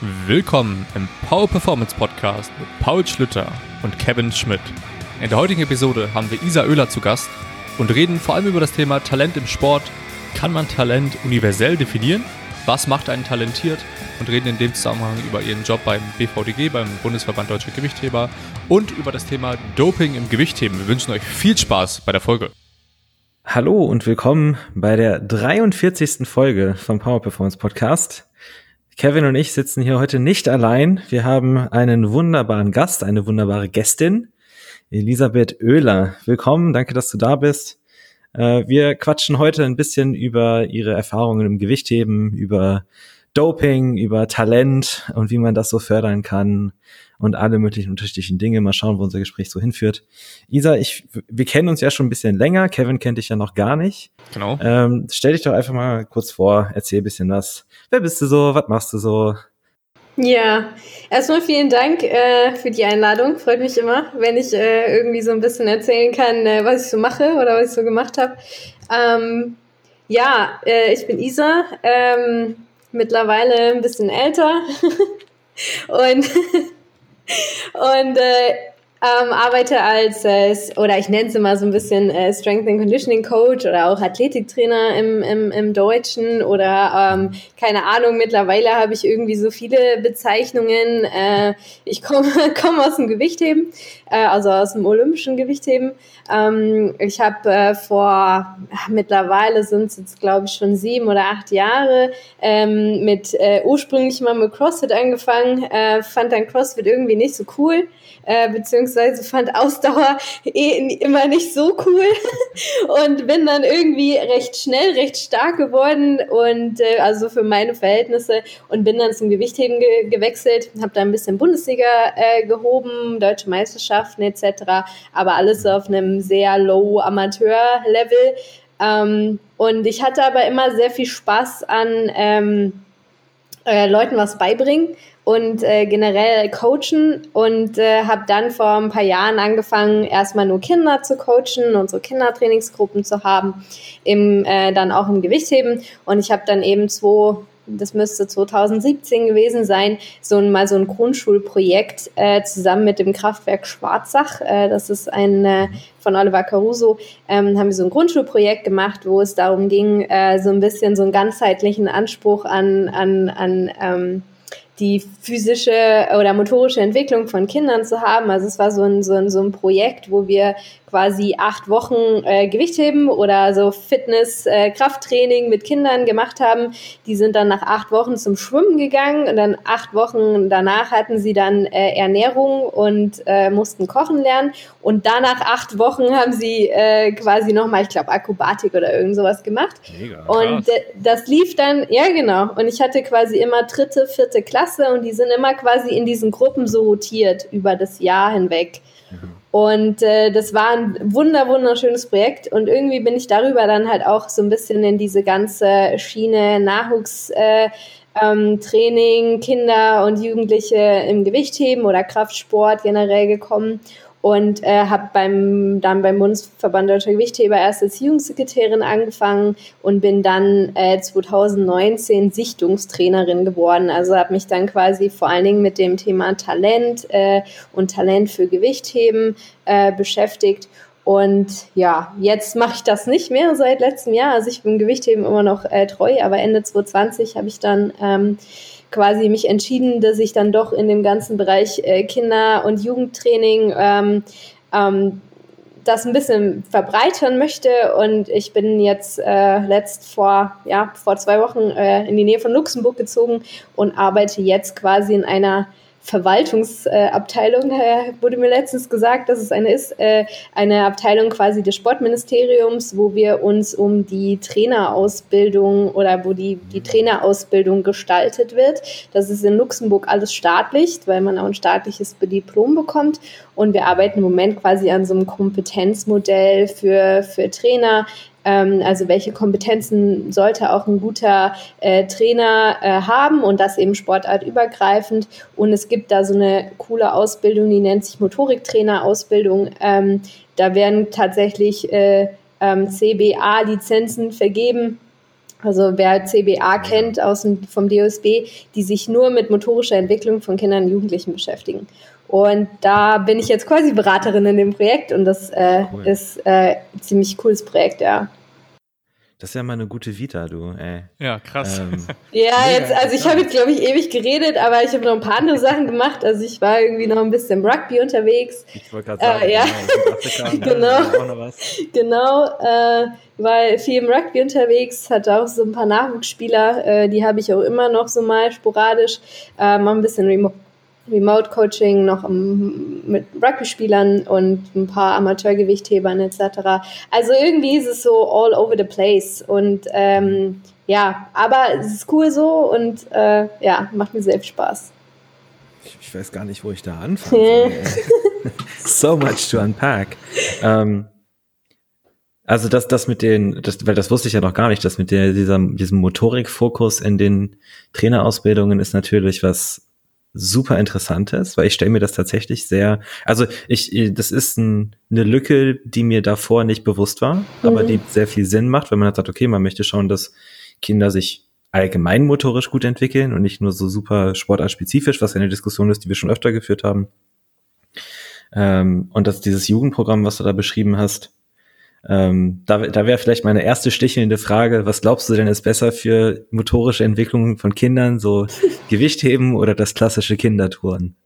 Willkommen im Power Performance Podcast mit Paul Schlüter und Kevin Schmidt. In der heutigen Episode haben wir Isa Oehler zu Gast und reden vor allem über das Thema Talent im Sport. Kann man Talent universell definieren? Was macht einen talentiert? Und reden in dem Zusammenhang über ihren Job beim BVDG, beim Bundesverband Deutscher Gewichtheber und über das Thema Doping im Gewichtheben. Wir wünschen euch viel Spaß bei der Folge. Hallo und willkommen bei der 43. Folge vom Power Performance Podcast. Kevin und ich sitzen hier heute nicht allein. Wir haben einen wunderbaren Gast, eine wunderbare Gästin, Elisabeth Oehler. Willkommen, danke, dass du da bist. Äh, wir quatschen heute ein bisschen über ihre Erfahrungen im Gewichtheben, über Doping, über Talent und wie man das so fördern kann und alle möglichen unterschiedlichen Dinge. Mal schauen, wo unser Gespräch so hinführt. Isa, ich, wir kennen uns ja schon ein bisschen länger. Kevin kennt dich ja noch gar nicht. Genau. Ähm, stell dich doch einfach mal kurz vor, erzähl ein bisschen was. Wer bist du so? Was machst du so? Ja, erstmal vielen Dank äh, für die Einladung. Freut mich immer, wenn ich äh, irgendwie so ein bisschen erzählen kann, äh, was ich so mache oder was ich so gemacht habe. Ähm, ja, äh, ich bin Isa, ähm, mittlerweile ein bisschen älter und und äh, ähm, arbeite als, äh, oder ich nenne es immer so ein bisschen äh, Strength and Conditioning Coach oder auch Athletiktrainer im, im, im Deutschen oder ähm, keine Ahnung, mittlerweile habe ich irgendwie so viele Bezeichnungen. Äh, ich komme komm aus dem Gewichtheben, äh, also aus dem olympischen Gewichtheben. Ähm, ich habe äh, vor, mittlerweile sind es jetzt glaube ich schon sieben oder acht Jahre ähm, mit äh, ursprünglich mal mit CrossFit angefangen, äh, fand dann CrossFit irgendwie nicht so cool äh, beziehungsweise fand Ausdauer eh immer nicht so cool und bin dann irgendwie recht schnell, recht stark geworden und äh, also für meine Verhältnisse und bin dann zum Gewichtheben ge gewechselt, habe da ein bisschen Bundesliga äh, gehoben, deutsche Meisterschaften etc., aber alles auf einem sehr low Amateur-Level. Ähm, und ich hatte aber immer sehr viel Spaß an ähm, äh, Leuten was beibringen und äh, generell coachen und äh, habe dann vor ein paar Jahren angefangen, erstmal nur Kinder zu coachen und so Kindertrainingsgruppen zu haben, im, äh, dann auch im Gewichtheben. Und ich habe dann eben zwei das müsste 2017 gewesen sein, so ein, mal so ein Grundschulprojekt äh, zusammen mit dem Kraftwerk Schwarzach. Äh, das ist ein äh, von Oliver Caruso, ähm, haben wir so ein Grundschulprojekt gemacht, wo es darum ging, äh, so ein bisschen so einen ganzheitlichen Anspruch an, an, an ähm, die physische oder motorische Entwicklung von Kindern zu haben. Also es war so ein, so ein, so ein Projekt, wo wir quasi acht Wochen äh, Gewichtheben oder so Fitness, äh, Krafttraining mit Kindern gemacht haben. Die sind dann nach acht Wochen zum Schwimmen gegangen und dann acht Wochen danach hatten sie dann äh, Ernährung und äh, mussten kochen lernen. Und danach acht Wochen haben sie äh, quasi nochmal, ich glaube, Akrobatik oder irgend sowas gemacht. Mega, und äh, das lief dann, ja genau. Und ich hatte quasi immer dritte, vierte Klasse und die sind immer quasi in diesen Gruppen so rotiert über das Jahr hinweg. Und äh, das war ein wunder, wunderschönes Projekt. Und irgendwie bin ich darüber dann halt auch so ein bisschen in diese ganze Schiene Nachwuchstraining, äh, ähm, Kinder und Jugendliche im Gewichtheben oder Kraftsport generell gekommen und äh, habe beim dann beim Bundesverband Deutscher Gewichtheber erst als Jugendsekretärin angefangen und bin dann äh, 2019 Sichtungstrainerin geworden. Also habe mich dann quasi vor allen Dingen mit dem Thema Talent äh, und Talent für Gewichtheben äh, beschäftigt. Und ja, jetzt mache ich das nicht mehr seit letztem Jahr. Also ich bin Gewichtheben immer noch äh, treu, aber Ende 2020 habe ich dann ähm, quasi mich entschieden, dass ich dann doch in dem ganzen Bereich äh, Kinder- und Jugendtraining ähm, ähm, das ein bisschen verbreitern möchte. Und ich bin jetzt äh, letzt vor ja vor zwei Wochen äh, in die Nähe von Luxemburg gezogen und arbeite jetzt quasi in einer Verwaltungsabteilung, äh, wurde mir letztens gesagt, dass es eine ist, äh, eine Abteilung quasi des Sportministeriums, wo wir uns um die Trainerausbildung oder wo die, die Trainerausbildung gestaltet wird. Das ist in Luxemburg alles staatlich, weil man auch ein staatliches Diplom bekommt. Und wir arbeiten im Moment quasi an so einem Kompetenzmodell für, für Trainer, ähm, also welche Kompetenzen sollte auch ein guter äh, Trainer äh, haben und das eben sportartübergreifend. Und es gibt da so eine coole Ausbildung, die nennt sich Motoriktrainer-Ausbildung. Ähm, da werden tatsächlich äh, ähm, CBA-Lizenzen vergeben also wer CBA kennt aus dem, vom DOSB, die sich nur mit motorischer Entwicklung von Kindern und Jugendlichen beschäftigen. Und da bin ich jetzt quasi Beraterin in dem Projekt und das äh, cool. ist äh, ein ziemlich cooles Projekt, ja. Das ist ja mal eine gute Vita, du, ey. Ja, krass. Ähm, ja, jetzt, also ich habe jetzt, glaube ich, ewig geredet, aber ich habe noch ein paar andere Sachen gemacht. Also ich war irgendwie noch ein bisschen Rugby unterwegs. Ich wollte gerade sagen, äh, ja. genau. genau, äh, war viel im Rugby unterwegs, hatte auch so ein paar Nachwuchsspieler, äh, die habe ich auch immer noch so mal sporadisch. Äh, mal ein bisschen Remote Remote-Coaching noch um, mit Rugby-Spielern und ein paar Amateurgewichthebern etc. Also irgendwie ist es so all over the place und ähm, ja, aber es ist cool so und äh, ja, macht mir selbst Spaß. Ich, ich, weiß gar nicht, wo ich da anfange. so much to unpack. Ähm, also das, das mit den, das, weil das wusste ich ja noch gar nicht, das mit der, dieser, diesem Motorikfokus in den Trainerausbildungen ist natürlich was super interessantes, weil ich stelle mir das tatsächlich sehr, also ich, das ist ein, eine Lücke, die mir davor nicht bewusst war, mhm. aber die sehr viel Sinn macht, wenn man sagt, okay, man möchte schauen, dass Kinder sich allgemein motorisch gut entwickeln und nicht nur so super sportartspezifisch, was eine Diskussion ist, die wir schon öfter geführt haben. Ähm, und dass dieses Jugendprogramm, was du da beschrieben hast, ähm, da da wäre vielleicht meine erste stichelnde Frage, was glaubst du denn ist besser für motorische Entwicklung von Kindern, so Gewichtheben oder das klassische Kindertouren?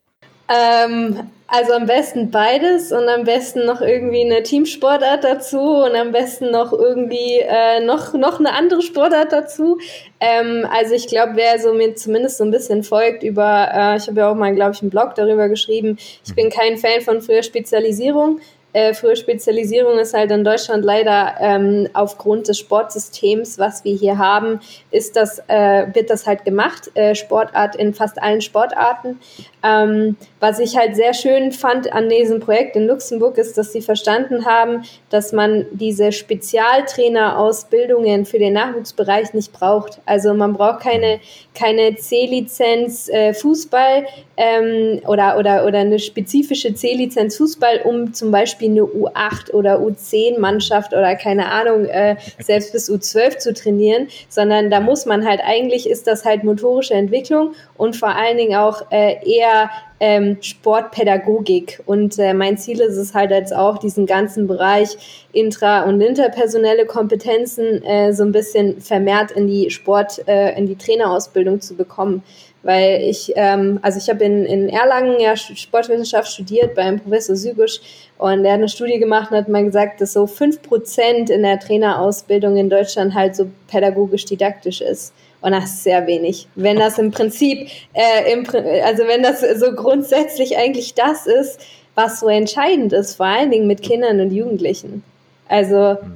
Ähm, also am besten beides und am besten noch irgendwie eine Teamsportart dazu und am besten noch irgendwie äh, noch, noch eine andere Sportart dazu. Ähm, also ich glaube, wer so mir zumindest so ein bisschen folgt über, äh, ich habe ja auch mal, glaube ich, einen Blog darüber geschrieben, ich bin kein Fan von früher Spezialisierung äh, frühe Spezialisierung ist halt in Deutschland leider ähm, aufgrund des Sportsystems, was wir hier haben, ist das, äh, wird das halt gemacht, äh, Sportart in fast allen Sportarten. Ähm, was ich halt sehr schön fand an diesem Projekt in Luxemburg ist, dass sie verstanden haben, dass man diese Spezialtrainerausbildungen für den Nachwuchsbereich nicht braucht. Also man braucht keine, keine C-Lizenz äh, Fußball ähm, oder, oder, oder eine spezifische C-Lizenz Fußball, um zum Beispiel eine U8 oder U10-Mannschaft oder keine Ahnung, äh, selbst bis U12 zu trainieren, sondern da muss man halt eigentlich, ist das halt motorische Entwicklung und vor allen Dingen auch äh, eher ähm, Sportpädagogik. Und äh, mein Ziel ist es halt jetzt auch, diesen ganzen Bereich intra- und interpersonelle Kompetenzen äh, so ein bisschen vermehrt in die Sport, äh, in die Trainerausbildung zu bekommen. Weil ich, ähm, also ich habe in, in Erlangen ja Sportwissenschaft studiert beim Professor Sügisch und er hat eine Studie gemacht und hat mal gesagt, dass so fünf Prozent in der Trainerausbildung in Deutschland halt so pädagogisch-didaktisch ist. Und das ist sehr wenig. Wenn das im Prinzip, äh, im, also wenn das so grundsätzlich eigentlich das ist, was so entscheidend ist, vor allen Dingen mit Kindern und Jugendlichen. Also, mhm.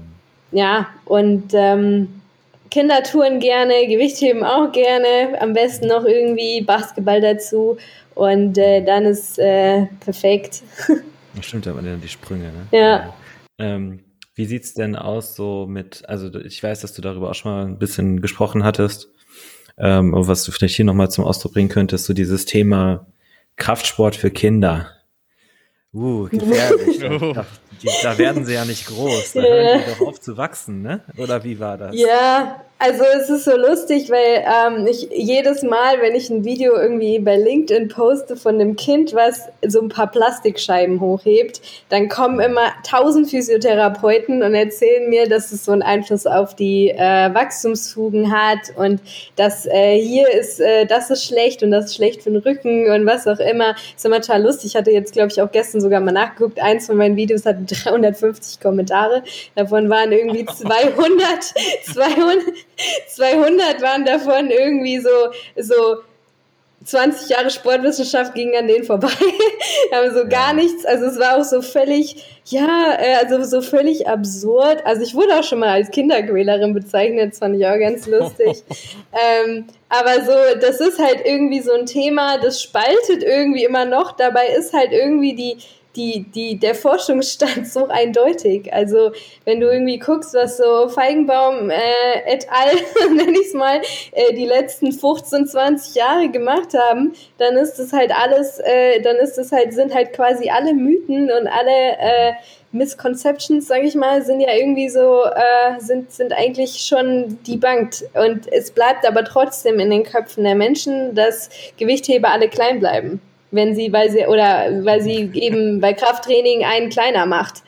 ja, und ähm, Kindertouren gerne, Gewichtheben auch gerne, am besten noch irgendwie Basketball dazu und äh, dann ist äh, perfekt. Stimmt aber dann die Sprünge, ne? Ja. Ähm, wie sieht's denn aus so mit, also ich weiß, dass du darüber auch schon mal ein bisschen gesprochen hattest, ähm, was du vielleicht hier nochmal zum Ausdruck bringen könntest, so dieses Thema Kraftsport für Kinder. Uh, gefährlich. da, da, werden sie ja nicht groß. Da hören die doch auf zu wachsen, ne? Oder wie war das? Ja, also es ist so lustig, weil ähm, ich jedes Mal, wenn ich ein Video irgendwie bei LinkedIn poste von einem Kind, was so ein paar Plastikscheiben hochhebt, dann kommen immer tausend Physiotherapeuten und erzählen mir, dass es so einen Einfluss auf die äh, Wachstumsfugen hat und dass äh, hier ist, äh, das ist schlecht und das ist schlecht für den Rücken und was auch immer. ist immer total lustig. Ich hatte jetzt, glaube ich, auch gestern sogar mal nachgeguckt. Eins von meinen Videos hatte 350 Kommentare. Davon waren irgendwie 200, 200 200 waren davon irgendwie so, so 20 Jahre Sportwissenschaft gingen an denen vorbei, haben so gar nichts, also es war auch so völlig, ja, äh, also so völlig absurd. Also ich wurde auch schon mal als Kinderquälerin bezeichnet, das fand ich auch ganz lustig. ähm, aber so, das ist halt irgendwie so ein Thema, das spaltet irgendwie immer noch. Dabei ist halt irgendwie die, die, die, der Forschungsstand so eindeutig. Also wenn du irgendwie guckst, was so Feigenbaum äh, et al., nenne ich es mal, äh, die letzten 15, 20 Jahre gemacht haben, dann ist das halt alles, äh, dann ist das halt, sind halt quasi alle Mythen und alle äh, Misconceptions, sage ich mal, sind ja irgendwie so, äh, sind, sind eigentlich schon debunked. Und es bleibt aber trotzdem in den Köpfen der Menschen, dass Gewichtheber alle klein bleiben. Wenn sie, weil sie, oder weil sie eben bei Krafttraining einen kleiner macht.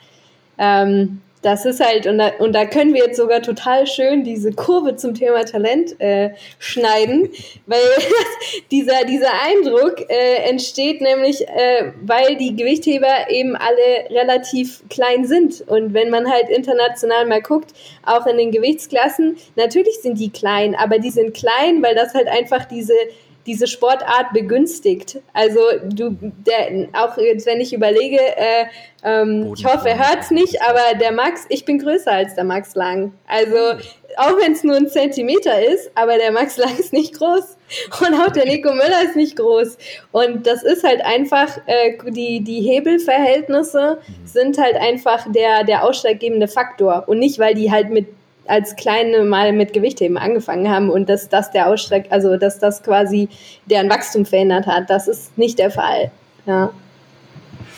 Ähm, das ist halt, und da, und da können wir jetzt sogar total schön diese Kurve zum Thema Talent äh, schneiden, weil dieser, dieser Eindruck äh, entsteht nämlich, äh, weil die Gewichtheber eben alle relativ klein sind. Und wenn man halt international mal guckt, auch in den Gewichtsklassen, natürlich sind die klein, aber die sind klein, weil das halt einfach diese diese Sportart begünstigt. Also du, der, auch jetzt, wenn ich überlege, äh, ähm, ich hoffe, er hört es nicht, aber der Max, ich bin größer als der Max Lang. Also auch wenn es nur ein Zentimeter ist, aber der Max Lang ist nicht groß und auch der Nico Müller ist nicht groß. Und das ist halt einfach, äh, die, die Hebelverhältnisse mhm. sind halt einfach der, der ausschlaggebende Faktor. Und nicht, weil die halt mit als Kleine mal mit Gewichtheben angefangen haben und dass das der Ausstreck, also dass das quasi deren Wachstum verändert hat. Das ist nicht der Fall. Ja.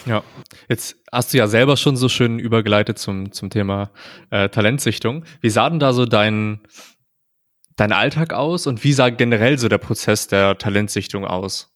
Ja, jetzt hast du ja selber schon so schön übergeleitet zum, zum Thema äh, Talentsichtung. Wie sah denn da so dein, dein Alltag aus und wie sah generell so der Prozess der Talentsichtung aus?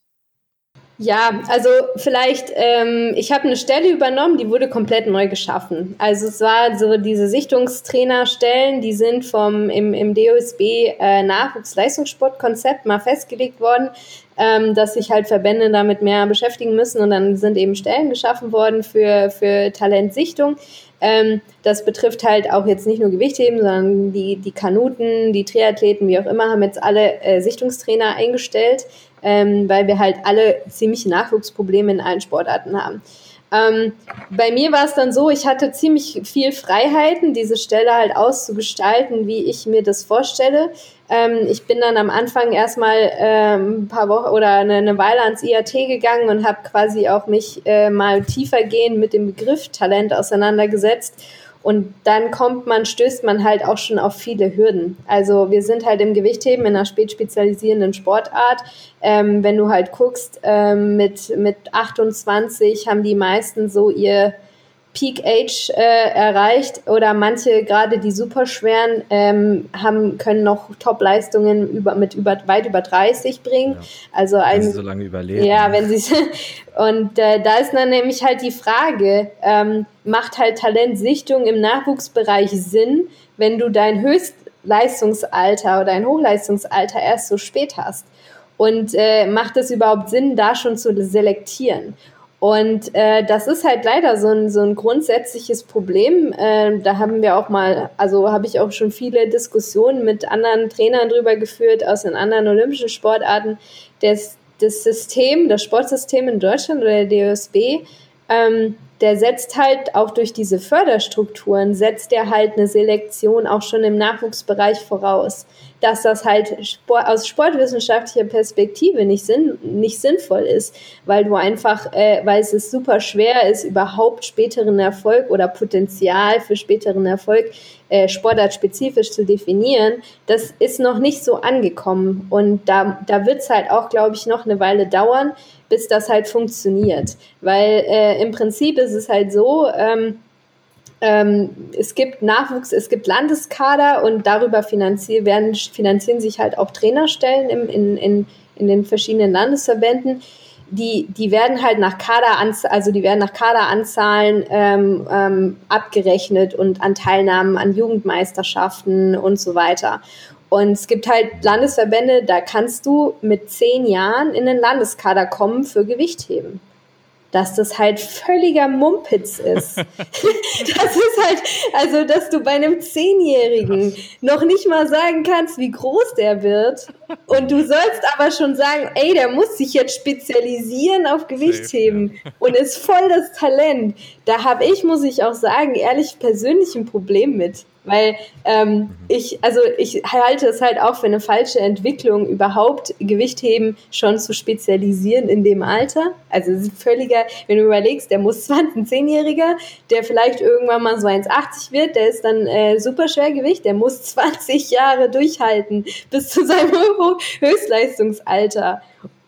Ja, also vielleicht, ähm, ich habe eine Stelle übernommen, die wurde komplett neu geschaffen. Also es war so diese Sichtungstrainerstellen, die sind vom im, im DOSB äh, Nachwuchsleistungssportkonzept mal festgelegt worden, ähm, dass sich halt Verbände damit mehr beschäftigen müssen und dann sind eben Stellen geschaffen worden für, für Talentsichtung. Ähm, das betrifft halt auch jetzt nicht nur Gewichtheben, sondern die, die Kanuten, die Triathleten, wie auch immer, haben jetzt alle äh, Sichtungstrainer eingestellt ähm, weil wir halt alle ziemliche Nachwuchsprobleme in allen Sportarten haben. Ähm, bei mir war es dann so, ich hatte ziemlich viel Freiheiten, diese Stelle halt auszugestalten, wie ich mir das vorstelle. Ähm, ich bin dann am Anfang erstmal ähm, ein paar Wochen oder eine, eine Weile ans IAT gegangen und habe quasi auch mich äh, mal tiefergehend mit dem Begriff Talent auseinandergesetzt und dann kommt man, stößt man halt auch schon auf viele Hürden. Also wir sind halt im Gewichtheben in einer spätspezialisierenden Sportart. Ähm, wenn du halt guckst, ähm, mit, mit 28 haben die meisten so ihr Peak Age äh, erreicht oder manche, gerade die superschweren, ähm, haben, können noch Top-Leistungen über, mit über, weit über 30 bringen. Ja. Also ein, wenn sie so lange überleben. Ja, wenn sie und äh, da ist dann nämlich halt die Frage, ähm, macht halt Talentsichtung im Nachwuchsbereich Sinn, wenn du dein Höchstleistungsalter oder dein Hochleistungsalter erst so spät hast? Und äh, macht es überhaupt Sinn, da schon zu selektieren? Und äh, das ist halt leider so ein, so ein grundsätzliches Problem. Äh, da haben wir auch mal, also habe ich auch schon viele Diskussionen mit anderen Trainern drüber geführt aus den anderen olympischen Sportarten. Das, das System, das Sportsystem in Deutschland oder der DOSB, ähm, der setzt halt auch durch diese Förderstrukturen, setzt der halt eine Selektion auch schon im Nachwuchsbereich voraus dass das halt Sport, aus sportwissenschaftlicher Perspektive nicht, sinn, nicht sinnvoll ist, weil du einfach, äh, weil es super schwer ist, überhaupt späteren Erfolg oder Potenzial für späteren Erfolg äh, sportartspezifisch zu definieren, das ist noch nicht so angekommen. Und da, da wird es halt auch, glaube ich, noch eine Weile dauern, bis das halt funktioniert. Weil äh, im Prinzip ist es halt so, ähm, ähm, es gibt Nachwuchs, es gibt Landeskader und darüber finanzieren, werden, finanzieren sich halt auch Trainerstellen im, in, in, in den verschiedenen Landesverbänden. Die, die werden halt nach Kaderanzahlen, also die werden nach Kaderanzahlen ähm, ähm, abgerechnet und an Teilnahmen an Jugendmeisterschaften und so weiter. Und es gibt halt Landesverbände, da kannst du mit zehn Jahren in den Landeskader kommen für Gewichtheben dass das halt völliger Mumpitz ist. das ist halt, also, dass du bei einem Zehnjährigen noch nicht mal sagen kannst, wie groß der wird. Und du sollst aber schon sagen, ey, der muss sich jetzt spezialisieren auf Gewichtheben und ist voll das Talent. Da habe ich, muss ich auch sagen, ehrlich persönlich ein Problem mit. Weil ähm, ich, also ich halte es halt auch für eine falsche Entwicklung, überhaupt Gewichtheben schon zu spezialisieren in dem Alter. Also es ist völliger, wenn du überlegst, der muss 20, ein Zehnjähriger, der vielleicht irgendwann mal so 1,80 wird, der ist dann äh, super Schwergewicht, der muss 20 Jahre durchhalten bis zu seinem Höchstleistungsalter.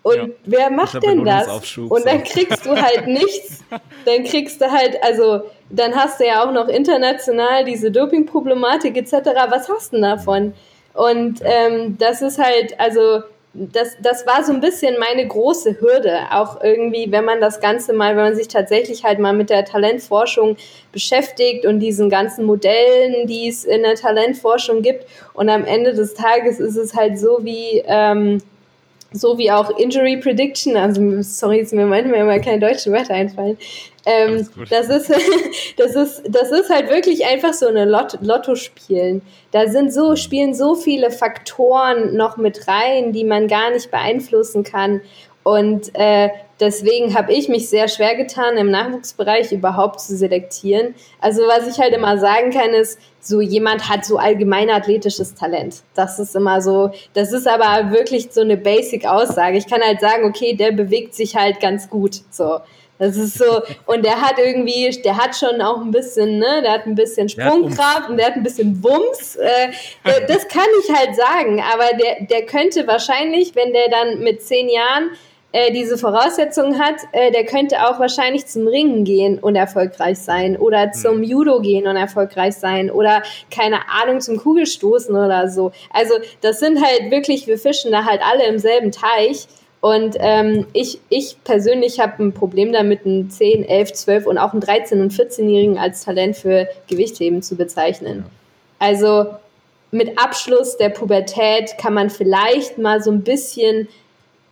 Und ja. wer macht denn das? Und dann kriegst du halt nichts. Dann kriegst du halt, also, dann hast du ja auch noch international diese Doping-Problematik etc. Was hast du denn davon? Und ähm, das ist halt, also, das, das war so ein bisschen meine große Hürde. Auch irgendwie, wenn man das Ganze mal, wenn man sich tatsächlich halt mal mit der Talentforschung beschäftigt und diesen ganzen Modellen, die es in der Talentforschung gibt. Und am Ende des Tages ist es halt so wie, ähm, so wie auch Injury Prediction, also sorry, ist mir manchmal immer keine deutschen Wörter einfallen. Ähm, das, ist, das, ist, das ist halt wirklich einfach so eine Lot Lotto spielen. Da sind so, spielen so viele Faktoren noch mit rein, die man gar nicht beeinflussen kann. Und äh, deswegen habe ich mich sehr schwer getan, im Nachwuchsbereich überhaupt zu selektieren. Also was ich halt immer sagen kann, ist, so jemand hat so allgemein athletisches Talent. Das ist immer so, das ist aber wirklich so eine Basic-Aussage. Ich kann halt sagen, okay, der bewegt sich halt ganz gut. So. Das ist so, und der hat irgendwie, der hat schon auch ein bisschen, ne, der hat ein bisschen Sprungkraft und der hat ein bisschen Wumms. Äh, das kann ich halt sagen, aber der, der könnte wahrscheinlich, wenn der dann mit zehn Jahren äh, diese Voraussetzungen hat, äh, der könnte auch wahrscheinlich zum Ringen gehen und erfolgreich sein oder hm. zum Judo gehen und erfolgreich sein oder keine Ahnung zum Kugelstoßen oder so. Also das sind halt wirklich, wir fischen da halt alle im selben Teich. Und ähm, ich, ich persönlich habe ein Problem damit, einen 10, 11, 12 und auch einen 13- und 14-Jährigen als Talent für Gewichtheben zu bezeichnen. Also mit Abschluss der Pubertät kann man vielleicht mal so ein bisschen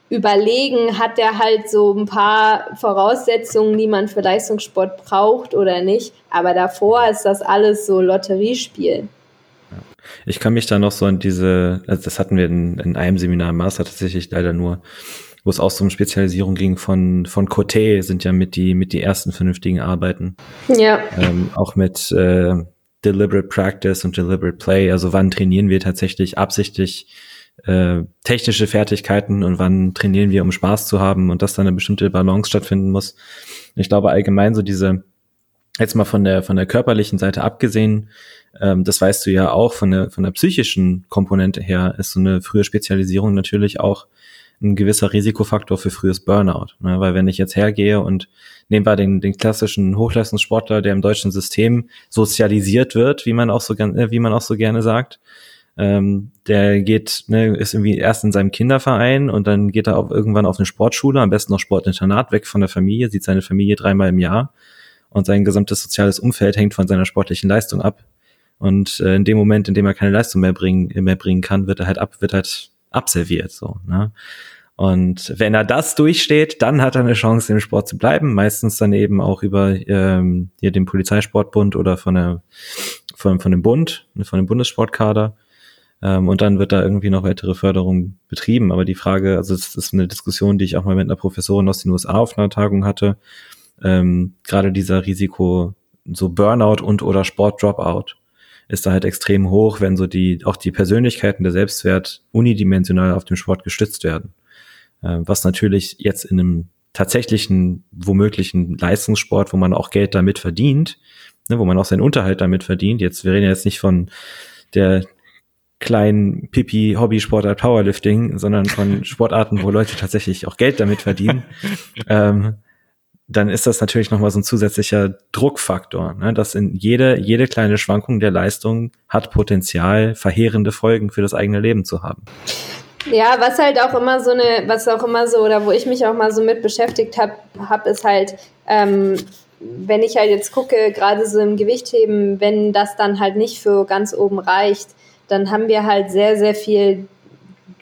überlegen, hat der halt so ein paar Voraussetzungen, die man für Leistungssport braucht oder nicht. Aber davor ist das alles so Lotteriespiel. Ich kann mich da noch so an diese, also das hatten wir in, in einem Seminar im Master tatsächlich leider nur, wo es auch so um Spezialisierung ging von, von Coté, sind ja mit die, mit die ersten vernünftigen Arbeiten. Ja. Ähm, auch mit äh, Deliberate Practice und Deliberate Play. Also wann trainieren wir tatsächlich absichtlich äh, technische Fertigkeiten und wann trainieren wir, um Spaß zu haben und dass da eine bestimmte Balance stattfinden muss. Ich glaube allgemein so diese, jetzt mal von der, von der körperlichen Seite abgesehen, ähm, das weißt du ja auch, von der, von der psychischen Komponente her ist so eine frühe Spezialisierung natürlich auch ein gewisser Risikofaktor für frühes Burnout. Ne? Weil wenn ich jetzt hergehe und nehmen wir den, den klassischen Hochleistungssportler, der im deutschen System sozialisiert wird, wie man auch so, äh, wie man auch so gerne sagt, ähm, der geht, ne, ist irgendwie erst in seinem Kinderverein und dann geht er auch irgendwann auf eine Sportschule, am besten noch Sportinternat, weg von der Familie, sieht seine Familie dreimal im Jahr und sein gesamtes soziales Umfeld hängt von seiner sportlichen Leistung ab. Und äh, in dem Moment, in dem er keine Leistung mehr bringen, mehr bringen kann, wird er halt ab, wird halt abserviert, so, ne? Und wenn er das durchsteht, dann hat er eine Chance, im Sport zu bleiben. Meistens dann eben auch über ähm, hier den Polizeisportbund oder von der von, von dem Bund, von dem Bundessportkader. Ähm, und dann wird da irgendwie noch weitere Förderung betrieben. Aber die Frage, also es ist eine Diskussion, die ich auch mal mit einer Professorin aus den USA auf einer Tagung hatte. Ähm, gerade dieser Risiko, so Burnout und oder Sport-Dropout ist da halt extrem hoch, wenn so die, auch die Persönlichkeiten der Selbstwert unidimensional auf dem Sport gestützt werden. Äh, was natürlich jetzt in einem tatsächlichen, womöglichen Leistungssport, wo man auch Geld damit verdient, ne, wo man auch seinen Unterhalt damit verdient. Jetzt, wir reden ja jetzt nicht von der, kleinen Pipi Hobbysportart Powerlifting, sondern von Sportarten, wo Leute tatsächlich auch Geld damit verdienen, ähm, dann ist das natürlich nochmal so ein zusätzlicher Druckfaktor, ne? dass in jede, jede kleine Schwankung der Leistung hat Potenzial, verheerende Folgen für das eigene Leben zu haben. Ja, was halt auch immer so eine, was auch immer so, oder wo ich mich auch mal so mit beschäftigt habe, hab, ist halt, ähm, wenn ich halt jetzt gucke, gerade so im Gewichtheben, wenn das dann halt nicht für ganz oben reicht, dann haben wir halt sehr, sehr viel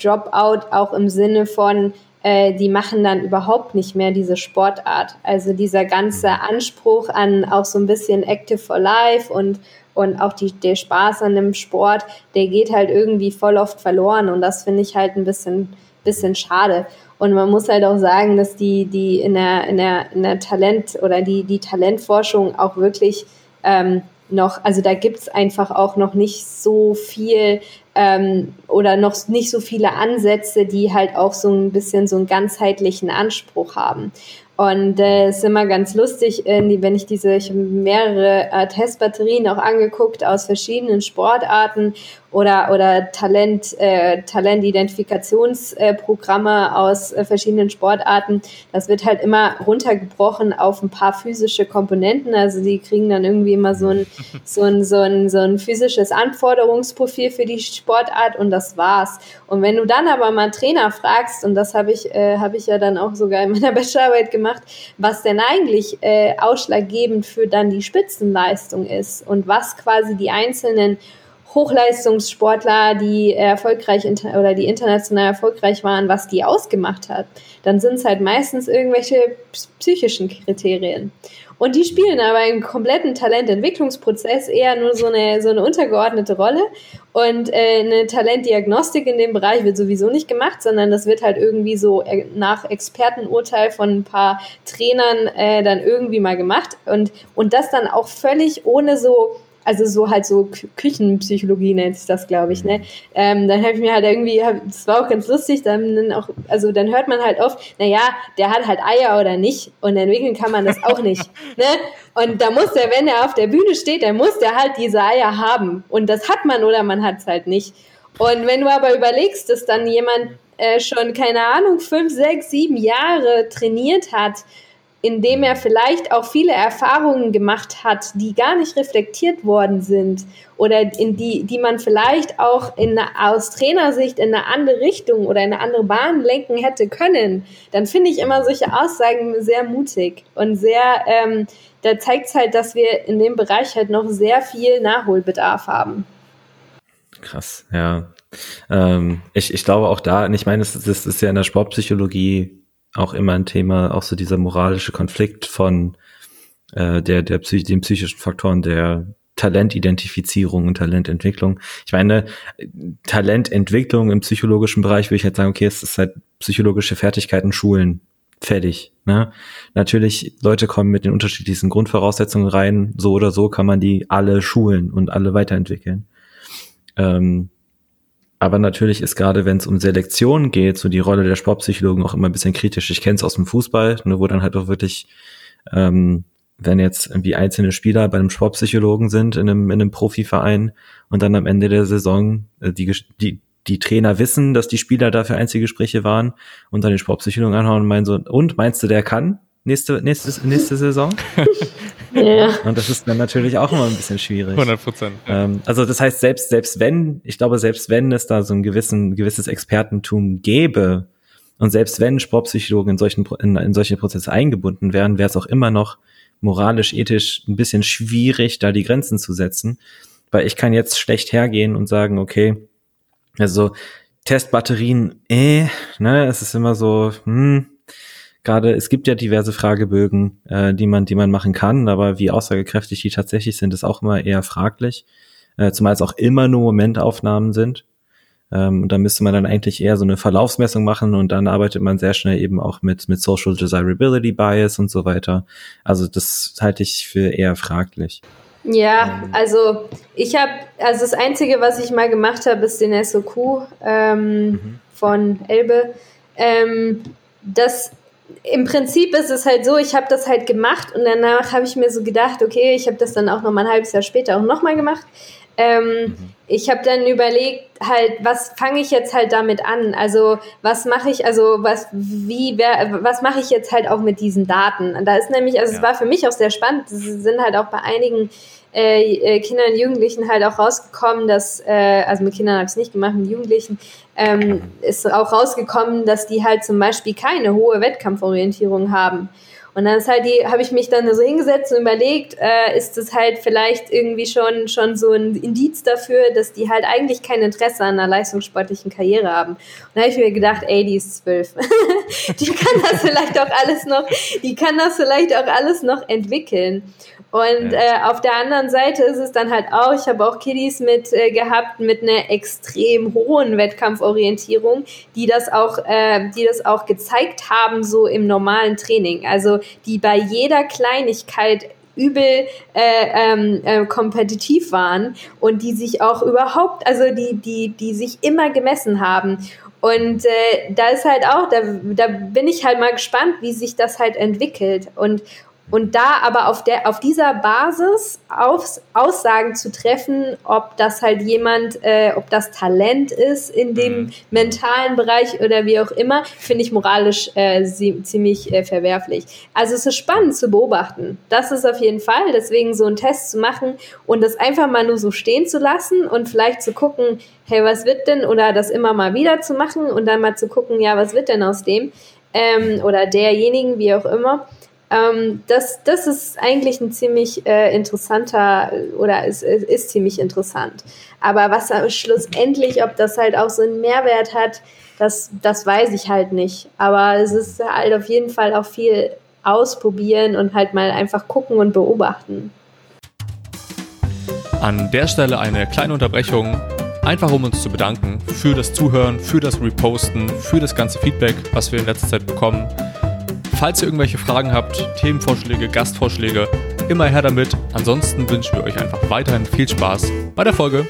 Dropout auch im Sinne von, äh, die machen dann überhaupt nicht mehr diese Sportart. Also dieser ganze mhm. Anspruch an auch so ein bisschen Active for Life und, und auch die, der Spaß an dem Sport, der geht halt irgendwie voll oft verloren und das finde ich halt ein bisschen, bisschen schade. Und man muss halt auch sagen, dass die, die in der, in der, in der Talent oder die, die Talentforschung auch wirklich ähm, noch, also da gibt's einfach auch noch nicht so viel ähm, oder noch nicht so viele Ansätze, die halt auch so ein bisschen so einen ganzheitlichen Anspruch haben. Und äh, ist immer ganz lustig, äh, wenn ich diese, ich habe mehrere äh, Testbatterien auch angeguckt aus verschiedenen Sportarten oder, oder Talent, äh, Talentidentifikationsprogramme äh, aus äh, verschiedenen Sportarten. Das wird halt immer runtergebrochen auf ein paar physische Komponenten. Also die kriegen dann irgendwie immer so ein, so ein, so ein, so ein physisches Anforderungsprofil für die Sportart und das war's. Und wenn du dann aber mal einen Trainer fragst, und das habe ich, äh, habe ich ja dann auch sogar in meiner Bachelorarbeit gemacht, was denn eigentlich äh, ausschlaggebend für dann die Spitzenleistung ist und was quasi die einzelnen Hochleistungssportler, die erfolgreich oder die international erfolgreich waren, was die ausgemacht hat, dann sind es halt meistens irgendwelche psychischen Kriterien. Und die spielen aber im kompletten Talententwicklungsprozess eher nur so eine, so eine untergeordnete Rolle. Und äh, eine Talentdiagnostik in dem Bereich wird sowieso nicht gemacht, sondern das wird halt irgendwie so äh, nach Expertenurteil von ein paar Trainern äh, dann irgendwie mal gemacht. Und, und das dann auch völlig ohne so also so halt so Küchenpsychologie nennt sich das, glaube ich, ne? Mhm. Ähm, dann habe ich mir halt irgendwie, das war auch ganz lustig, dann auch, also dann hört man halt oft, naja, der hat halt Eier oder nicht und entwickeln kann man das auch nicht, ne? Und da muss der, wenn er auf der Bühne steht, dann muss der halt diese Eier haben und das hat man oder man hat es halt nicht. Und wenn du aber überlegst, dass dann jemand äh, schon, keine Ahnung, fünf, sechs, sieben Jahre trainiert hat, indem er vielleicht auch viele Erfahrungen gemacht hat, die gar nicht reflektiert worden sind oder in die, die man vielleicht auch in aus Trainersicht in eine andere Richtung oder in eine andere Bahn lenken hätte können, dann finde ich immer solche Aussagen sehr mutig und sehr, ähm, da zeigt es halt, dass wir in dem Bereich halt noch sehr viel Nachholbedarf haben. Krass, ja. Ähm, ich, ich glaube auch da, und ich meine, das, das ist ja in der Sportpsychologie auch immer ein Thema, auch so dieser moralische Konflikt von äh, der, der Psych den psychischen Faktoren der Talentidentifizierung und Talententwicklung. Ich meine, Talententwicklung im psychologischen Bereich würde ich halt sagen, okay, es ist halt psychologische Fertigkeiten schulen. Fertig. Ne? Natürlich, Leute kommen mit den unterschiedlichsten Grundvoraussetzungen rein. So oder so kann man die alle schulen und alle weiterentwickeln. Ähm, aber natürlich ist gerade, wenn es um Selektion geht, so die Rolle der Sportpsychologen auch immer ein bisschen kritisch. Ich kenne es aus dem Fußball, ne, wo dann halt auch wirklich, ähm, wenn jetzt irgendwie einzelne Spieler bei einem Sportpsychologen sind in einem, in einem Profiverein und dann am Ende der Saison äh, die, die, die Trainer wissen, dass die Spieler dafür Einzelgespräche waren und dann den Sportpsychologen anhauen und meinen so, und meinst du, der kann? nächste, nächste, nächste Saison. ja. Und das ist dann natürlich auch immer ein bisschen schwierig. 100 Prozent. Ja. Ähm, also das heißt, selbst, selbst wenn, ich glaube, selbst wenn es da so ein gewissen, gewisses Expertentum gäbe und selbst wenn Sportpsychologen in solchen, in, in solche Prozesse eingebunden wären, wäre es auch immer noch moralisch, ethisch ein bisschen schwierig, da die Grenzen zu setzen. Weil ich kann jetzt schlecht hergehen und sagen, okay, also Testbatterien, eh, ne, es ist immer so, hm, gerade, es gibt ja diverse Fragebögen, äh, die man, die man machen kann, aber wie aussagekräftig die tatsächlich sind, ist auch immer eher fraglich. Äh, zumal es auch immer nur Momentaufnahmen sind. Ähm, und da müsste man dann eigentlich eher so eine Verlaufsmessung machen und dann arbeitet man sehr schnell eben auch mit, mit Social Desirability Bias und so weiter. Also das halte ich für eher fraglich. Ja, ähm. also ich habe, also das Einzige, was ich mal gemacht habe, ist den SOQ ähm, mhm. von Elbe. Ähm, das im Prinzip ist es halt so, ich habe das halt gemacht und danach habe ich mir so gedacht, okay, ich habe das dann auch noch mal ein halbes Jahr später auch noch mal gemacht. Ähm, mhm. Ich habe dann überlegt, halt, was fange ich jetzt halt damit an? Also was mache ich, also was, wie, wer, was mache ich jetzt halt auch mit diesen Daten? Und da ist nämlich, also ja. es war für mich auch sehr spannend. Es sind halt auch bei einigen äh, äh, Kindern und Jugendlichen halt auch rausgekommen, dass, äh, also mit Kindern habe ich es nicht gemacht, mit Jugendlichen, ähm, ist auch rausgekommen, dass die halt zum Beispiel keine hohe Wettkampforientierung haben. Und dann ist halt die, habe ich mich dann so hingesetzt und überlegt, äh, ist das halt vielleicht irgendwie schon, schon so ein Indiz dafür, dass die halt eigentlich kein Interesse an einer leistungssportlichen Karriere haben. Und da habe ich mir gedacht, ey, die ist zwölf. die kann das vielleicht auch alles noch, die kann das vielleicht auch alles noch entwickeln. Und äh, auf der anderen Seite ist es dann halt auch, ich habe auch Kiddies mit äh, gehabt mit einer extrem hohen Wettkampforientierung, die das auch, äh, die das auch gezeigt haben so im normalen Training. Also die bei jeder Kleinigkeit übel äh, ähm, äh, kompetitiv waren und die sich auch überhaupt, also die, die, die sich immer gemessen haben. Und äh, da ist halt auch, da, da bin ich halt mal gespannt, wie sich das halt entwickelt. Und, und da aber auf, der, auf dieser Basis auf, Aussagen zu treffen, ob das halt jemand, äh, ob das Talent ist in dem mhm. mentalen Bereich oder wie auch immer, finde ich moralisch äh, ziemlich äh, verwerflich. Also es ist spannend zu beobachten. Das ist auf jeden Fall. Deswegen so einen Test zu machen und das einfach mal nur so stehen zu lassen und vielleicht zu gucken, hey, was wird denn, oder das immer mal wieder zu machen und dann mal zu gucken, ja, was wird denn aus dem ähm, oder derjenigen, wie auch immer ähm, das, das ist eigentlich ein ziemlich äh, interessanter oder ist, ist ziemlich interessant. Aber was schlussendlich, ob das halt auch so einen Mehrwert hat, das, das weiß ich halt nicht. Aber es ist halt auf jeden Fall auch viel ausprobieren und halt mal einfach gucken und beobachten. An der Stelle eine kleine Unterbrechung, einfach um uns zu bedanken für das Zuhören, für das Reposten, für das ganze Feedback, was wir in letzter Zeit bekommen. Falls ihr irgendwelche Fragen habt, Themenvorschläge, Gastvorschläge, immer her damit. Ansonsten wünschen wir euch einfach weiterhin viel Spaß bei der Folge.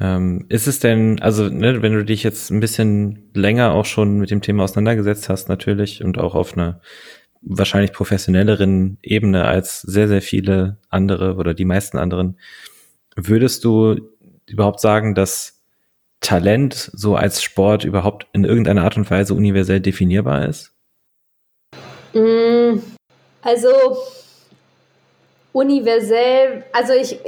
Ähm, ist es denn, also ne, wenn du dich jetzt ein bisschen länger auch schon mit dem Thema auseinandergesetzt hast natürlich und auch auf einer wahrscheinlich professionelleren Ebene als sehr, sehr viele andere oder die meisten anderen, würdest du überhaupt sagen, dass Talent so als Sport überhaupt in irgendeiner Art und Weise universell definierbar ist? Mm, also universell, also ich,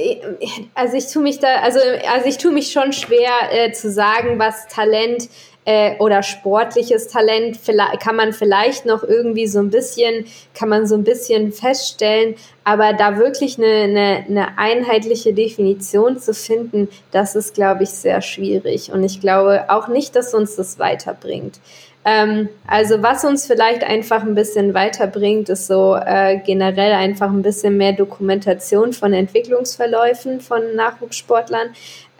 also ich tue mich da, also, also ich tue mich schon schwer äh, zu sagen, was Talent äh, oder sportliches Talent kann man vielleicht noch irgendwie so ein bisschen, kann man so ein bisschen feststellen, aber da wirklich eine, eine, eine einheitliche Definition zu finden, das ist, glaube ich, sehr schwierig. Und ich glaube auch nicht, dass uns das weiterbringt. Ähm, also was uns vielleicht einfach ein bisschen weiterbringt, ist so äh, generell einfach ein bisschen mehr Dokumentation von Entwicklungsverläufen von Nachwuchssportlern.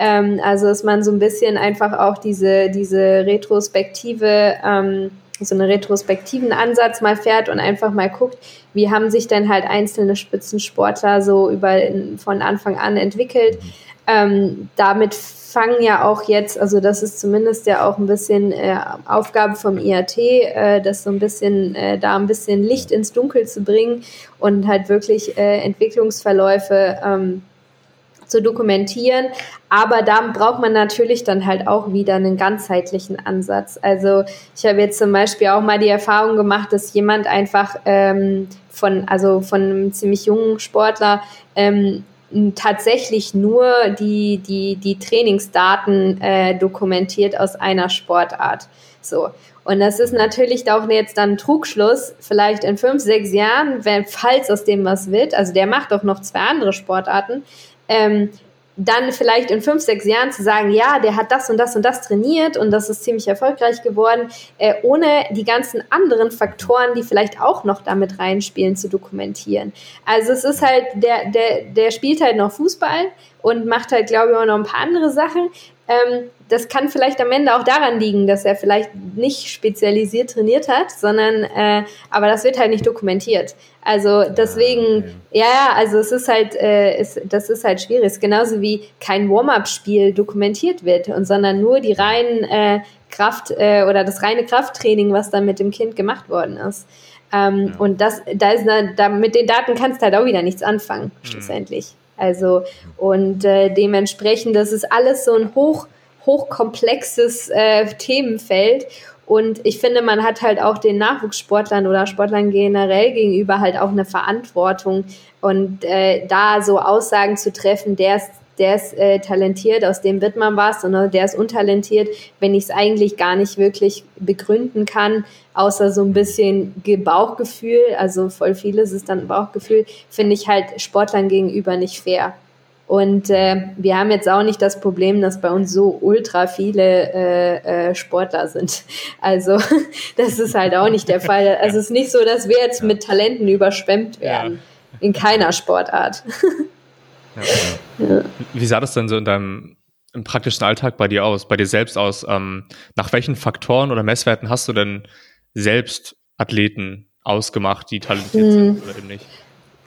Ähm, also dass man so ein bisschen einfach auch diese, diese Retrospektive, ähm, so einen retrospektiven Ansatz mal fährt und einfach mal guckt, wie haben sich denn halt einzelne Spitzensportler so über von Anfang an entwickelt. Ähm, damit fangen ja auch jetzt, also das ist zumindest ja auch ein bisschen äh, Aufgabe vom IAT, äh, das so ein bisschen, äh, da ein bisschen Licht ins Dunkel zu bringen und halt wirklich äh, Entwicklungsverläufe ähm, zu dokumentieren. Aber da braucht man natürlich dann halt auch wieder einen ganzheitlichen Ansatz. Also ich habe jetzt zum Beispiel auch mal die Erfahrung gemacht, dass jemand einfach ähm, von, also von einem ziemlich jungen Sportler ähm, tatsächlich nur die, die, die Trainingsdaten äh, dokumentiert aus einer Sportart. So. Und das ist natürlich auch jetzt dann Trugschluss, vielleicht in fünf, sechs Jahren, wenn, falls aus dem was wird, also der macht doch noch zwei andere Sportarten, ähm, dann vielleicht in fünf, sechs Jahren zu sagen, ja, der hat das und das und das trainiert und das ist ziemlich erfolgreich geworden, äh, ohne die ganzen anderen Faktoren, die vielleicht auch noch damit reinspielen, zu dokumentieren. Also es ist halt, der, der, der spielt halt noch Fußball und macht halt, glaube ich, auch noch ein paar andere Sachen. Ähm, das kann vielleicht am Ende auch daran liegen, dass er vielleicht nicht spezialisiert trainiert hat, sondern äh, aber das wird halt nicht dokumentiert. Also deswegen, ja, ja, also es ist halt, äh, ist, das ist halt schwierig. Es ist genauso wie kein Warm-up-Spiel dokumentiert wird, und sondern nur die reinen äh, Kraft äh, oder das reine Krafttraining, was dann mit dem Kind gemacht worden ist. Ähm, ja. Und das, da ist da mit den Daten kannst du halt auch wieder nichts anfangen, mhm. Also und äh, dementsprechend, das ist alles so ein hoch hochkomplexes äh, Themenfeld. Und ich finde, man hat halt auch den Nachwuchssportlern oder Sportlern generell gegenüber halt auch eine Verantwortung. Und äh, da so Aussagen zu treffen, der ist, der ist äh, talentiert, aus dem wird man was, und der ist untalentiert, wenn ich es eigentlich gar nicht wirklich begründen kann, außer so ein bisschen Bauchgefühl, also voll vieles ist dann Bauchgefühl, finde ich halt Sportlern gegenüber nicht fair. Und äh, wir haben jetzt auch nicht das Problem, dass bei uns so ultra viele äh, äh, Sportler sind. Also das ist halt auch nicht der Fall. Also es ist nicht so, dass wir jetzt mit Talenten überschwemmt werden. In keiner Sportart. Ja, ja. Wie sah das denn so in deinem im praktischen Alltag bei dir aus, bei dir selbst aus? Ähm, nach welchen Faktoren oder Messwerten hast du denn selbst Athleten ausgemacht, die talentiert hm. sind oder eben nicht?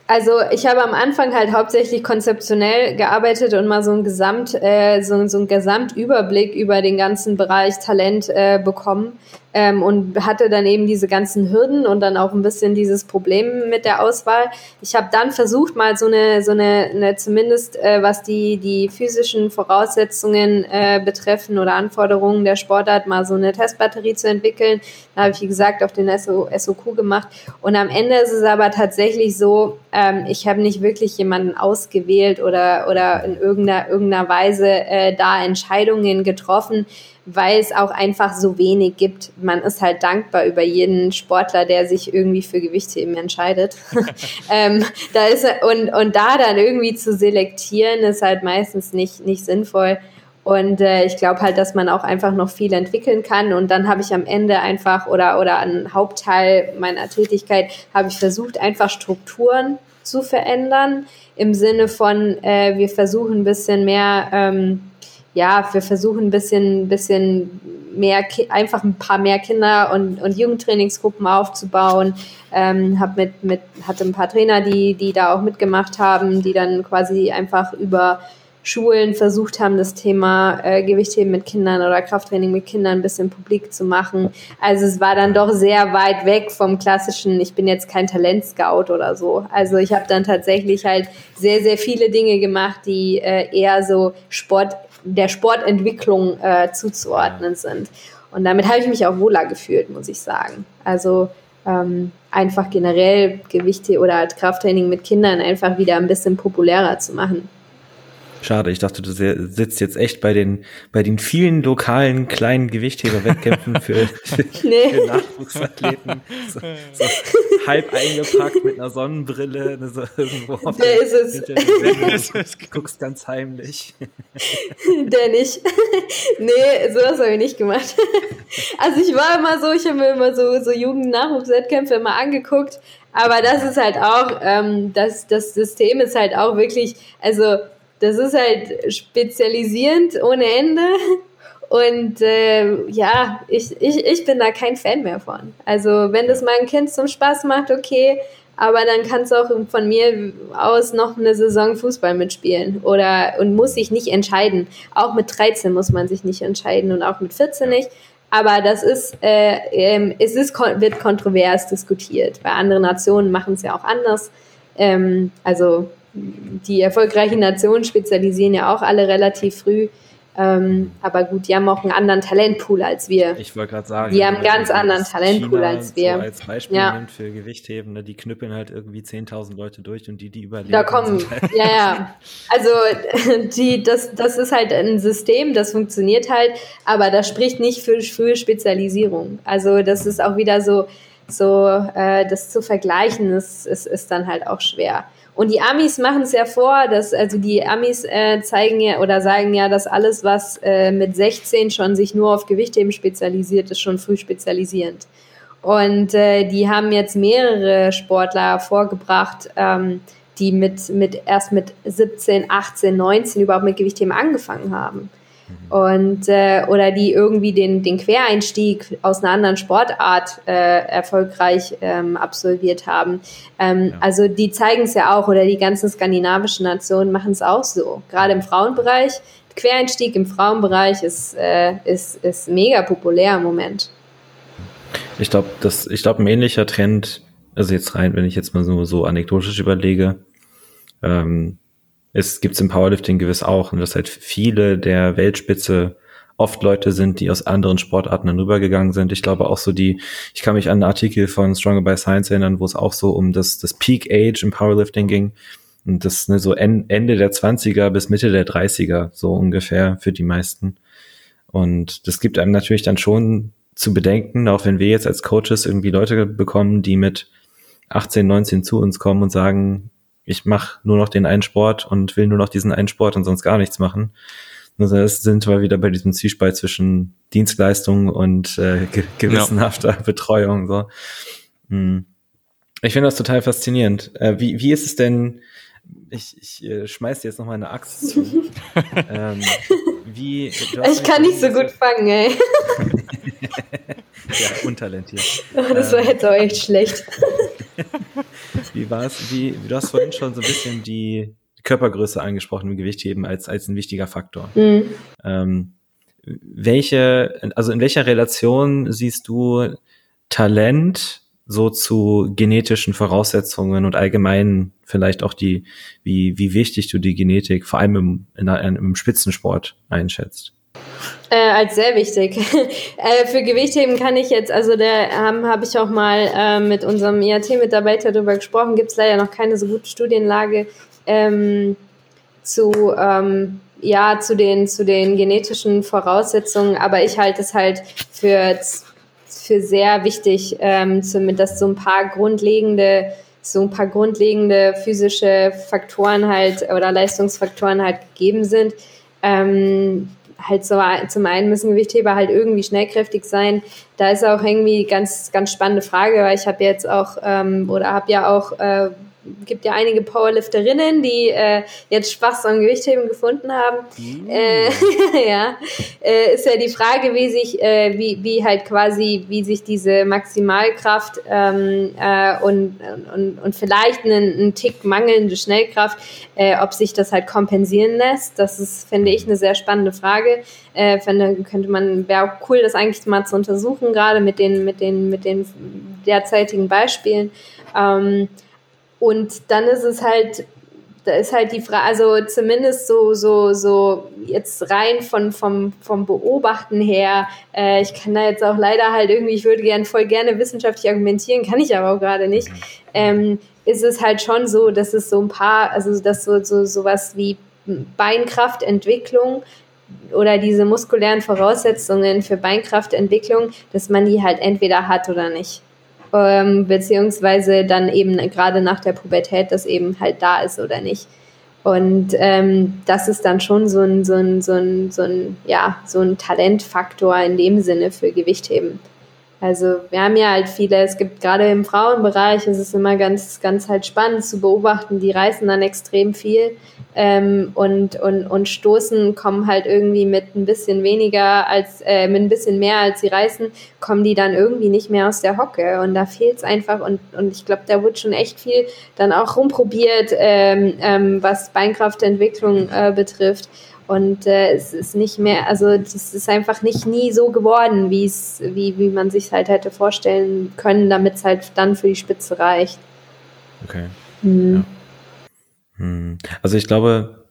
Also ich habe am Anfang halt hauptsächlich konzeptionell gearbeitet und mal so ein Gesamt, äh, so, so ein Gesamtüberblick über den ganzen Bereich Talent äh, bekommen ähm, und hatte dann eben diese ganzen Hürden und dann auch ein bisschen dieses Problem mit der Auswahl. Ich habe dann versucht, mal so eine, so eine, eine zumindest äh, was die, die physischen Voraussetzungen äh, betreffen oder Anforderungen der Sportart, mal so eine Testbatterie zu entwickeln. Da habe ich, wie gesagt, auch den SO, SOQ gemacht. Und am Ende ist es aber tatsächlich so, ähm, ich habe nicht wirklich jemanden ausgewählt oder, oder in irgendeiner, irgendeiner Weise äh, da Entscheidungen getroffen, weil es auch einfach so wenig gibt. Man ist halt dankbar über jeden Sportler, der sich irgendwie für Gewichtheben entscheidet. ähm, da ist, und, und da dann irgendwie zu selektieren, ist halt meistens nicht, nicht sinnvoll. Und äh, ich glaube halt, dass man auch einfach noch viel entwickeln kann. Und dann habe ich am Ende einfach oder, oder ein Hauptteil meiner Tätigkeit habe ich versucht, einfach Strukturen zu verändern. Im Sinne von, äh, wir versuchen ein bisschen mehr ähm, ja, wir versuchen ein bisschen, bisschen mehr, einfach ein paar mehr Kinder und, und Jugendtrainingsgruppen aufzubauen. Ähm, hab mit, mit, hatte ein paar Trainer, die, die da auch mitgemacht haben, die dann quasi einfach über Schulen versucht haben, das Thema äh, Gewichtheben mit Kindern oder Krafttraining mit Kindern ein bisschen publik zu machen. Also es war dann doch sehr weit weg vom klassischen, ich bin jetzt kein Talentscout oder so. Also ich habe dann tatsächlich halt sehr, sehr viele Dinge gemacht, die äh, eher so Sport der Sportentwicklung äh, zuzuordnen sind. Und damit habe ich mich auch wohler gefühlt, muss ich sagen. Also ähm, einfach generell Gewichte oder Krafttraining mit Kindern einfach wieder ein bisschen populärer zu machen. Schade, ich dachte, du sitzt jetzt echt bei den, bei den vielen lokalen kleinen Gewichtheber-Wettkämpfen für, nee. für Nachwuchsathleten. So, so halb eingepackt mit einer Sonnenbrille, so irgendwo auf der, ist es. Der guckst ganz heimlich. Der nicht. Nee, sowas habe ich nicht gemacht. Also ich war immer so, ich habe mir immer so, so Jugend-Nachwuchswettkämpfe immer angeguckt, aber das ist halt auch, ähm, das, das System ist halt auch wirklich, also das ist halt spezialisierend ohne Ende. Und äh, ja, ich, ich, ich bin da kein Fan mehr von. Also wenn das mein Kind zum Spaß macht, okay, aber dann kann es auch von mir aus noch eine Saison Fußball mitspielen oder und muss sich nicht entscheiden. Auch mit 13 muss man sich nicht entscheiden und auch mit 14 nicht. Aber das ist, äh, ähm, es ist, wird kontrovers diskutiert. Bei anderen Nationen machen es ja auch anders. Ähm, also die erfolgreichen Nationen spezialisieren ja auch alle relativ früh. Ähm, aber gut, die haben auch einen anderen Talentpool als wir. Ich wollte gerade sagen. Die haben einen ganz anderen Talentpool China als wir. So als Beispiel ja. nimmt für Gewichtheben, ne, die knüppeln halt irgendwie 10.000 Leute durch und die, die überleben. Da kommen, halt ja, ja. Also, die, das, das ist halt ein System, das funktioniert halt, aber das spricht nicht für frühe Spezialisierung. Also, das ist auch wieder so, so äh, das zu vergleichen, ist, ist, ist dann halt auch schwer. Und die Amis machen es ja vor, dass, also die Amis äh, zeigen ja oder sagen ja, dass alles, was äh, mit 16 schon sich nur auf Gewichtheben spezialisiert, ist schon früh spezialisierend. Und äh, die haben jetzt mehrere Sportler vorgebracht, ähm, die mit, mit erst mit 17, 18, 19 überhaupt mit Gewichtheben angefangen haben und äh, oder die irgendwie den, den Quereinstieg aus einer anderen Sportart äh, erfolgreich ähm, absolviert haben. Ähm, ja. Also die zeigen es ja auch oder die ganzen skandinavischen Nationen machen es auch so. Gerade im Frauenbereich, Quereinstieg im Frauenbereich ist, äh, ist, ist mega populär im Moment. Ich glaube, das, ich glaube, ein ähnlicher Trend, also jetzt rein, wenn ich jetzt mal so, so anekdotisch überlege, ähm, es gibt's im Powerlifting gewiss auch, und dass halt viele der Weltspitze oft Leute sind, die aus anderen Sportarten dann rübergegangen sind. Ich glaube auch so die, ich kann mich an einen Artikel von Stronger by Science erinnern, wo es auch so um das, das Peak Age im Powerlifting ging. Und das ne, so Ende der 20er bis Mitte der 30er, so ungefähr für die meisten. Und das gibt einem natürlich dann schon zu bedenken, auch wenn wir jetzt als Coaches irgendwie Leute bekommen, die mit 18, 19 zu uns kommen und sagen, ich mache nur noch den einen Sport und will nur noch diesen einen Sport und sonst gar nichts machen. Also das sind wir wieder bei diesem Zwiespalt zwischen Dienstleistung und äh, ge gewissenhafter ja. Betreuung. So. Hm. Ich finde das total faszinierend. Äh, wie, wie ist es denn, ich, ich äh, schmeiß dir jetzt noch mal eine Axt zu. ähm, wie, ich kann nicht so gut fangen, ey. ja, untalentiert. Oh, das war ähm, jetzt auch echt schlecht. Wie war es? Wie, du hast vorhin schon so ein bisschen die Körpergröße angesprochen im Gewichtheben als, als ein wichtiger Faktor. Mhm. Ähm, welche, also in welcher Relation siehst du Talent so zu genetischen Voraussetzungen und allgemein vielleicht auch die, wie, wie wichtig du die Genetik vor allem im, in, im Spitzensport einschätzt? Äh, als sehr wichtig. äh, für Gewichtheben kann ich jetzt, also da ähm, habe ich auch mal äh, mit unserem IAT-Mitarbeiter darüber gesprochen, gibt es leider noch keine so gute Studienlage ähm, zu, ähm, ja, zu, den, zu den genetischen Voraussetzungen, aber ich halte es halt für, für sehr wichtig, ähm, dass so ein paar grundlegende so ein paar grundlegende physische Faktoren halt oder Leistungsfaktoren halt gegeben sind. Ähm, halt so, zum einen müssen Gewichtheber halt irgendwie schnellkräftig sein. Da ist auch irgendwie ganz, ganz spannende Frage, weil ich habe jetzt auch ähm, oder habe ja auch äh, gibt ja einige Powerlifterinnen, die äh, jetzt Spaß am Gewichtheben gefunden haben. Mm. Äh, ja, äh, ist ja die Frage, wie sich, äh, wie, wie halt quasi, wie sich diese Maximalkraft ähm, äh, und, und, und vielleicht einen, einen Tick mangelnde Schnellkraft, äh, ob sich das halt kompensieren lässt. Das ist, finde ich, eine sehr spannende Frage. Äh, finde, könnte man, wäre auch cool, das eigentlich mal zu untersuchen, gerade mit den, mit den, mit den derzeitigen Beispielen. Ähm, und dann ist es halt, da ist halt die Frage, also zumindest so, so, so jetzt rein von, vom, vom Beobachten her, äh, ich kann da jetzt auch leider halt irgendwie, ich würde gern voll gerne wissenschaftlich argumentieren, kann ich aber auch gerade nicht, ähm, ist es halt schon so, dass es so ein paar, also dass so, so sowas wie Beinkraftentwicklung oder diese muskulären Voraussetzungen für Beinkraftentwicklung, dass man die halt entweder hat oder nicht ähm, beziehungsweise dann eben gerade nach der Pubertät das eben halt da ist oder nicht. Und ähm, das ist dann schon so ein, so ein, so ein, so ein, ja, so ein Talentfaktor in dem Sinne für Gewichtheben. Also wir haben ja halt viele, es gibt gerade im Frauenbereich, es ist immer ganz, ganz halt spannend zu beobachten, die reißen dann extrem viel ähm, und, und, und stoßen, kommen halt irgendwie mit ein bisschen weniger als, äh, mit ein bisschen mehr als sie reißen, kommen die dann irgendwie nicht mehr aus der Hocke und da fehlt es einfach und, und ich glaube, da wird schon echt viel dann auch rumprobiert, ähm, ähm, was Beinkraftentwicklung äh, betrifft. Und äh, es ist nicht mehr, also das ist einfach nicht nie so geworden, wie es, wie, wie man sich halt hätte vorstellen können, damit es halt dann für die Spitze reicht. Okay. Mhm. Ja. Hm. Also ich glaube,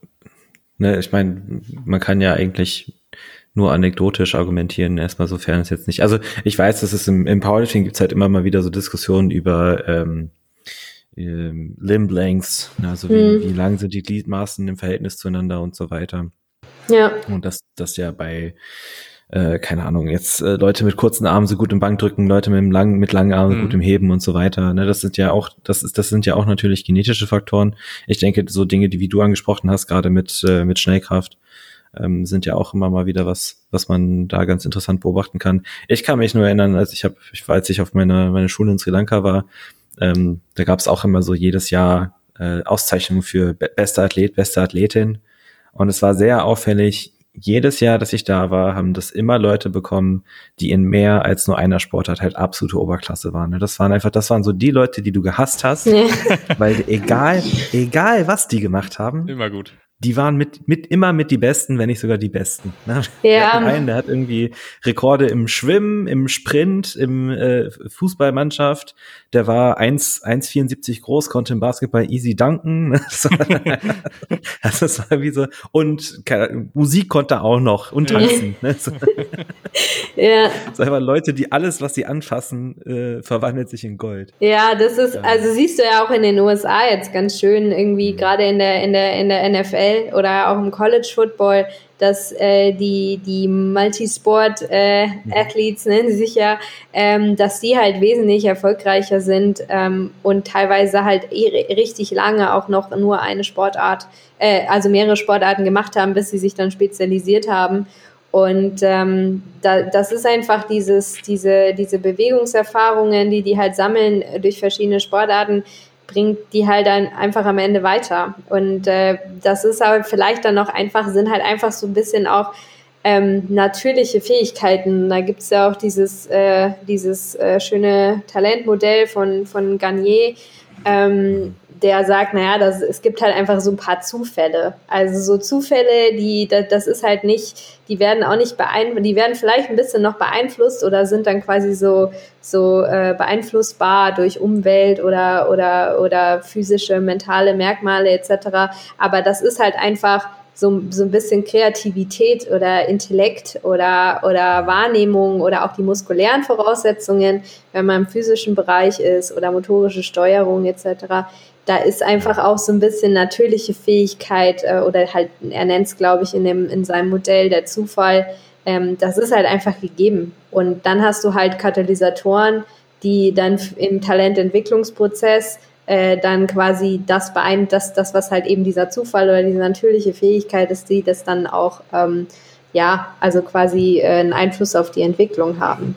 ne, ich meine, man kann ja eigentlich nur anekdotisch argumentieren, erstmal sofern es jetzt nicht. Also ich weiß, dass es im, im Powerlifting gibt es halt immer mal wieder so Diskussionen über ähm, ähm, Limb Lengths, ne, also wie, mhm. wie lang sind die Gliedmaßen im Verhältnis zueinander und so weiter. Ja. Und dass das ja bei, äh, keine Ahnung, jetzt äh, Leute mit kurzen Armen so gut im Bankdrücken, Leute mit, lang, mit langen Armen mhm. gut im Heben und so weiter. Ne, das sind ja auch, das ist, das sind ja auch natürlich genetische Faktoren. Ich denke, so Dinge, die wie du angesprochen hast, gerade mit, äh, mit Schnellkraft, ähm, sind ja auch immer mal wieder was, was man da ganz interessant beobachten kann. Ich kann mich nur erinnern, als ich habe, ich war, als ich auf meiner meine Schule in Sri Lanka war, ähm, da gab es auch immer so jedes Jahr äh, Auszeichnungen für be bester Athlet, beste Athletin. Und es war sehr auffällig, jedes Jahr, dass ich da war, haben das immer Leute bekommen, die in mehr als nur einer Sportart halt absolute Oberklasse waren. Das waren einfach, das waren so die Leute, die du gehasst hast, weil egal, egal was die gemacht haben, immer gut die waren mit, mit immer mit die Besten, wenn nicht sogar die Besten. Ne? Ja. Einen, der hat irgendwie Rekorde im Schwimmen, im Sprint, im äh, Fußballmannschaft. Der war 1, 1,74 groß, konnte im Basketball easy danken. Ne? also das war wie so, und keine, Musik konnte auch noch und tanzen. ne? so. Ja. So einfach Leute, die alles, was sie anfassen, äh, verwandelt sich in Gold. Ja, das ist, also siehst du ja auch in den USA jetzt ganz schön irgendwie, mhm. gerade in der, in der, in der NFL NFL oder auch im College Football, dass äh, die, die Multisport-Athletes äh, nennen sie sich ja, ähm, dass die halt wesentlich erfolgreicher sind ähm, und teilweise halt eh richtig lange auch noch nur eine Sportart, äh, also mehrere Sportarten gemacht haben, bis sie sich dann spezialisiert haben. Und ähm, da, das ist einfach dieses, diese, diese Bewegungserfahrungen, die die halt sammeln durch verschiedene Sportarten, bringt die halt dann einfach am Ende weiter. Und äh, das ist aber vielleicht dann auch einfach, sind halt einfach so ein bisschen auch ähm, natürliche Fähigkeiten. Da gibt's ja auch dieses, äh, dieses äh, schöne Talentmodell von, von Garnier, ähm, der sagt, naja, das, es gibt halt einfach so ein paar Zufälle. Also so Zufälle, die, das, das ist halt nicht, die werden auch nicht beeinflusst, die werden vielleicht ein bisschen noch beeinflusst oder sind dann quasi so, so äh, beeinflussbar durch Umwelt oder, oder, oder physische, mentale Merkmale etc. Aber das ist halt einfach so, so ein bisschen Kreativität oder Intellekt oder, oder Wahrnehmung oder auch die muskulären Voraussetzungen, wenn man im physischen Bereich ist oder motorische Steuerung etc. Da ist einfach auch so ein bisschen natürliche Fähigkeit äh, oder halt, er nennt es, glaube ich, in, dem, in seinem Modell der Zufall. Ähm, das ist halt einfach gegeben. Und dann hast du halt Katalysatoren, die dann im Talententwicklungsprozess äh, dann quasi das beeint, das, das, was halt eben dieser Zufall oder diese natürliche Fähigkeit ist, die das dann auch, ähm, ja, also quasi äh, einen Einfluss auf die Entwicklung haben.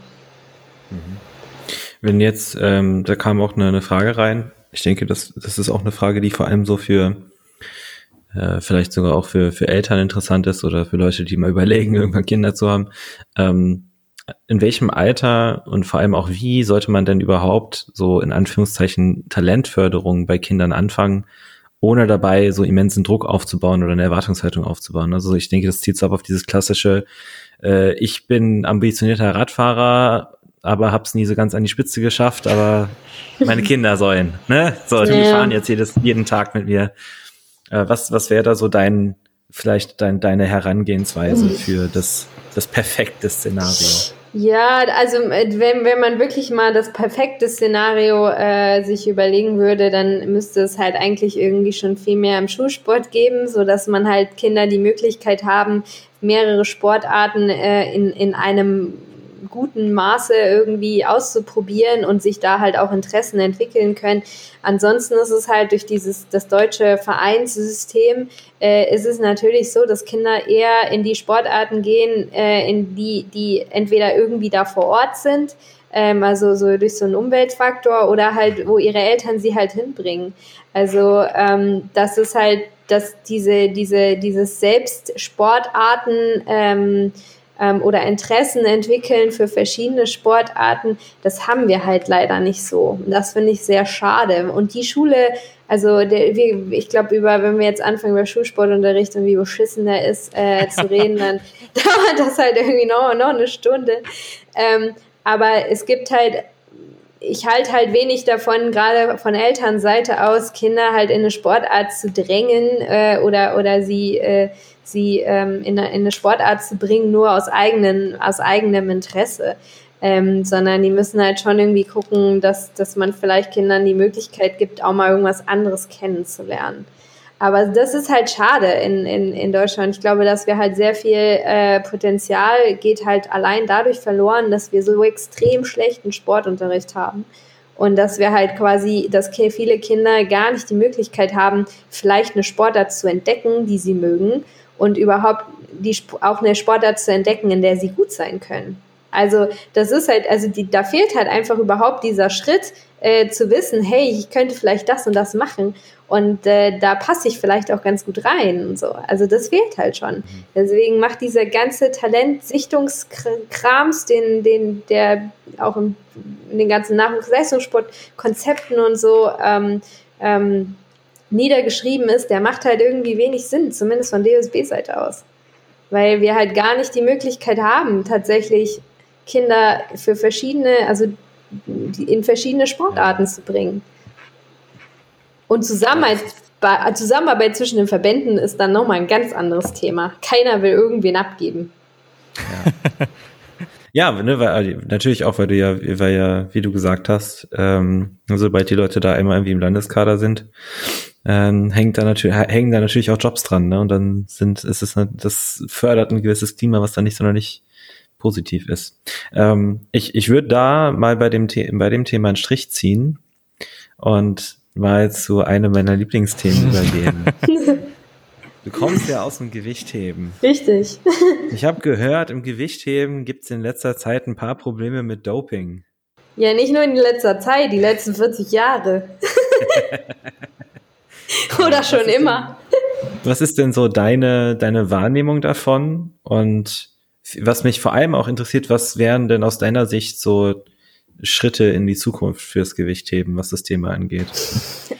Mhm. Wenn jetzt, ähm, da kam auch eine, eine Frage rein, ich denke, das, das ist auch eine Frage, die vor allem so für äh, vielleicht sogar auch für, für Eltern interessant ist oder für Leute, die mal überlegen, irgendwann Kinder zu haben. Ähm, in welchem Alter und vor allem auch wie sollte man denn überhaupt so in Anführungszeichen Talentförderung bei Kindern anfangen, ohne dabei so immensen Druck aufzubauen oder eine Erwartungshaltung aufzubauen. Also ich denke, das zieht so ab auf dieses klassische, äh, ich bin ambitionierter Radfahrer, aber hab's nie so ganz an die Spitze geschafft, aber meine Kinder sollen, ne? So, die ja. fahren jetzt jedes, jeden Tag mit mir. Äh, was, was wäre da so dein, vielleicht dein, deine Herangehensweise für das, das perfekte Szenario? Ja, also äh, wenn, wenn man wirklich mal das perfekte Szenario äh, sich überlegen würde, dann müsste es halt eigentlich irgendwie schon viel mehr im Schulsport geben, so dass man halt Kinder die Möglichkeit haben, mehrere Sportarten äh, in, in einem guten Maße irgendwie auszuprobieren und sich da halt auch Interessen entwickeln können. Ansonsten ist es halt durch dieses das deutsche Vereinssystem äh, ist es natürlich so, dass Kinder eher in die Sportarten gehen, äh, in die die entweder irgendwie da vor Ort sind, ähm, also so durch so einen Umweltfaktor oder halt wo ihre Eltern sie halt hinbringen. Also ähm, das ist halt, dass diese diese dieses Selbstsportarten ähm, ähm, oder Interessen entwickeln für verschiedene Sportarten, das haben wir halt leider nicht so. Und das finde ich sehr schade. Und die Schule, also der, wir, ich glaube, über, wenn wir jetzt anfangen über Schulsportunterricht und wie beschissen der ist, äh, zu reden, dann dauert das halt irgendwie noch, noch eine Stunde. Ähm, aber es gibt halt ich halte halt wenig davon, gerade von Elternseite aus, Kinder halt in eine Sportart zu drängen äh, oder, oder sie äh, sie ähm, in, eine, in, eine, Sportart zu bringen, nur aus, eigenen, aus eigenem Interesse. Ähm, sondern die müssen halt schon irgendwie gucken, dass, dass man vielleicht Kindern die Möglichkeit gibt, auch mal irgendwas anderes kennenzulernen. Aber das ist halt schade in, in, in Deutschland. Ich glaube, dass wir halt sehr viel äh, Potenzial geht halt allein dadurch verloren, dass wir so extrem schlechten Sportunterricht haben. Und dass wir halt quasi, dass viele Kinder gar nicht die Möglichkeit haben, vielleicht eine Sportart zu entdecken, die sie mögen und überhaupt die, auch eine Sportart zu entdecken, in der sie gut sein können. Also das ist halt, also die, da fehlt halt einfach überhaupt dieser Schritt äh, zu wissen, hey, ich könnte vielleicht das und das machen und äh, da passe ich vielleicht auch ganz gut rein und so. Also das fehlt halt schon. Deswegen macht dieser ganze Talentsichtungskrams, den, den der auch im, in den ganzen Nachwuchsleistungssportkonzepten und so ähm, ähm, niedergeschrieben ist, der macht halt irgendwie wenig Sinn, zumindest von DSB-Seite aus. Weil wir halt gar nicht die Möglichkeit haben, tatsächlich Kinder für verschiedene, also in verschiedene Sportarten zu bringen. Und Zusammenarbeit, Zusammenarbeit zwischen den Verbänden ist dann nochmal ein ganz anderes Thema. Keiner will irgendwen abgeben. Ja. Ja, ne, weil, also, natürlich auch, weil du ja, weil ja, wie du gesagt hast, ähm, sobald die Leute da einmal irgendwie im Landeskader sind, ähm, hängt da natürlich, hängen da natürlich auch Jobs dran, ne? Und dann sind, ist es, das fördert ein gewisses Klima, was dann nicht sonderlich positiv ist. Ähm, ich ich würde da mal bei dem, The bei dem Thema einen Strich ziehen und mal zu einem meiner Lieblingsthemen übergehen. Du kommst ja aus dem Gewichtheben. Richtig. Ich habe gehört, im Gewichtheben gibt es in letzter Zeit ein paar Probleme mit Doping. Ja, nicht nur in letzter Zeit, die letzten 40 Jahre. Oder schon immer. Denn, was ist denn so deine, deine Wahrnehmung davon? Und was mich vor allem auch interessiert, was wären denn aus deiner Sicht so Schritte in die Zukunft fürs Gewichtheben, was das Thema angeht?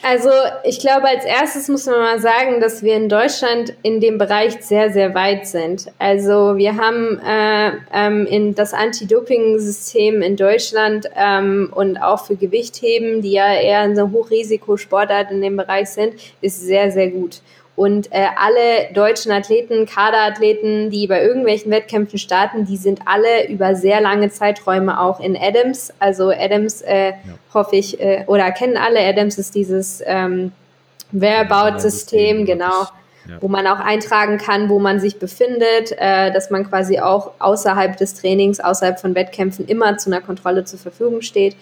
Also ich glaube, als erstes muss man mal sagen, dass wir in Deutschland in dem Bereich sehr, sehr weit sind. Also wir haben äh, ähm, in das Anti-Doping-System in Deutschland ähm, und auch für Gewichtheben, die ja eher eine Hochrisikosportart in dem Bereich sind, ist sehr, sehr gut. Und äh, alle deutschen Athleten, Kaderathleten, die bei irgendwelchen Wettkämpfen starten, die sind alle über sehr lange Zeiträume auch in Adams. Also Adams, äh, ja. hoffe ich, äh, oder kennen alle Adams ist dieses ähm, Whereabout-System, genau. Ja. wo man auch eintragen kann, wo man sich befindet, äh, dass man quasi auch außerhalb des Trainings, außerhalb von Wettkämpfen immer zu einer Kontrolle zur Verfügung steht.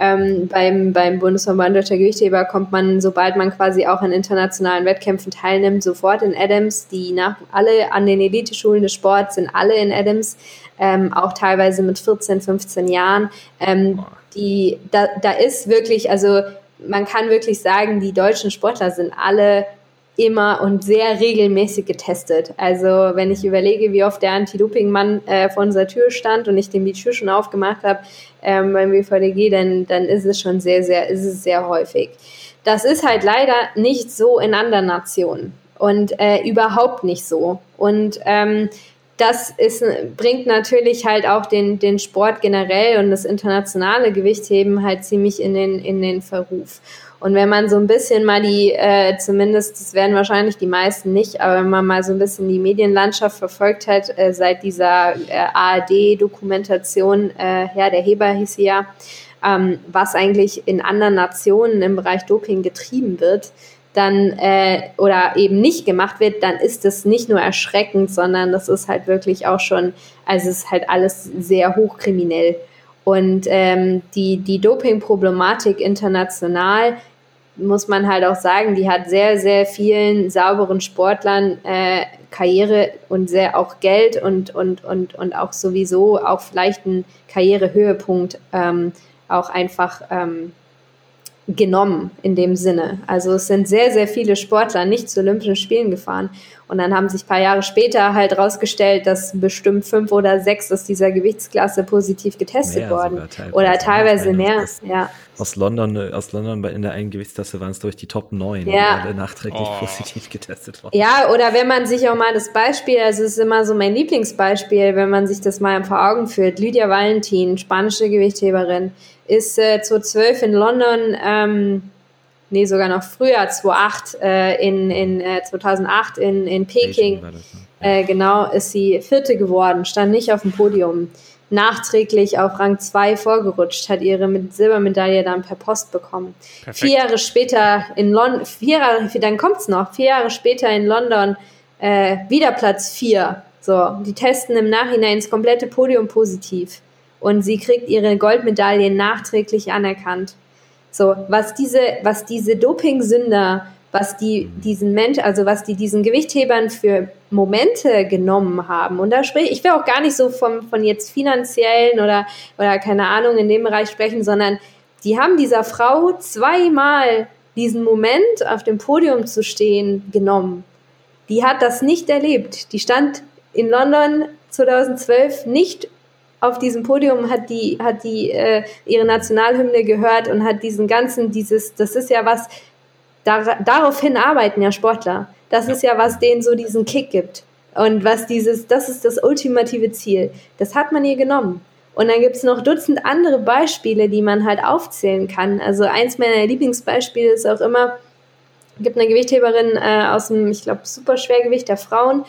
Ähm, beim, beim Bundesverband Deutscher Gewichtheber kommt man, sobald man quasi auch an internationalen Wettkämpfen teilnimmt, sofort in Adams. Die nach, alle an den Eliteschulen des Sports sind alle in Adams, ähm, auch teilweise mit 14, 15 Jahren. Ähm, die, da, da ist wirklich, also man kann wirklich sagen, die deutschen Sportler sind alle immer und sehr regelmäßig getestet. Also wenn ich überlege, wie oft der Anti-Doping-Mann äh, vor unserer Tür stand und ich dem die Tür schon aufgemacht habe ähm, beim WVDG, dann, dann ist es schon sehr, sehr, ist es sehr häufig. Das ist halt leider nicht so in anderen Nationen und äh, überhaupt nicht so. Und ähm, das ist, bringt natürlich halt auch den, den Sport generell und das internationale Gewichtheben halt ziemlich in den, in den Verruf. Und wenn man so ein bisschen mal die, äh, zumindest, das werden wahrscheinlich die meisten nicht, aber wenn man mal so ein bisschen die Medienlandschaft verfolgt hat, äh, seit dieser äh, ARD-Dokumentation, äh, Herr der Heber hieß sie ja, ähm, was eigentlich in anderen Nationen im Bereich Doping getrieben wird, dann äh, oder eben nicht gemacht wird, dann ist das nicht nur erschreckend, sondern das ist halt wirklich auch schon, also es ist halt alles sehr hochkriminell. Und ähm, die, die Doping-Problematik international muss man halt auch sagen, die hat sehr, sehr vielen sauberen Sportlern äh, Karriere und sehr auch Geld und, und, und, und auch sowieso auch vielleicht einen Karrierehöhepunkt ähm, auch einfach ähm, genommen in dem Sinne. Also es sind sehr, sehr viele Sportler nicht zu Olympischen Spielen gefahren. Und dann haben sich ein paar Jahre später halt rausgestellt, dass bestimmt fünf oder sechs aus dieser Gewichtsklasse positiv getestet wurden. Teilweise. Oder teilweise mehr, aus, ja. Aus London, aus London in der einen Gewichtsklasse waren es durch die Top 9, ja. alle nachträglich oh. positiv getestet worden. Ja, oder wenn man sich auch mal das Beispiel, also es ist immer so mein Lieblingsbeispiel, wenn man sich das mal vor Augen führt. Lydia Valentin, spanische Gewichtheberin, ist äh, 2012 in London, ähm, nee, sogar noch früher, 2008, äh, in, in äh, 2008 in, in Peking, das, ne? äh, genau, ist sie Vierte geworden, stand nicht auf dem Podium. Nachträglich auf Rang 2 vorgerutscht, hat ihre Silbermedaille dann per Post bekommen. Perfekt. Vier Jahre später in London, vier Jahre, dann kommt's noch, vier Jahre später in London äh, wieder Platz 4. So, die testen im Nachhinein das komplette Podium positiv und sie kriegt ihre Goldmedaille nachträglich anerkannt. So, was diese, was diese Dopingsünder, was die diesen Mensch, also was die diesen Gewichthebern für Momente genommen haben. Und da spreche ich will auch gar nicht so vom, von jetzt finanziellen oder, oder keine Ahnung in dem Bereich sprechen, sondern die haben dieser Frau zweimal diesen Moment auf dem Podium zu stehen genommen. Die hat das nicht erlebt. Die stand in London 2012 nicht auf diesem Podium hat die, hat die äh, ihre Nationalhymne gehört und hat diesen ganzen, dieses, das ist ja was, dar, daraufhin arbeiten ja Sportler. Das ist ja, was denen so diesen Kick gibt. Und was dieses, das ist das ultimative Ziel. Das hat man ihr genommen. Und dann gibt es noch Dutzend andere Beispiele, die man halt aufzählen kann. Also eins meiner Lieblingsbeispiele ist auch immer, gibt eine Gewichtheberin äh, aus dem, ich glaube, Superschwergewicht der Frauen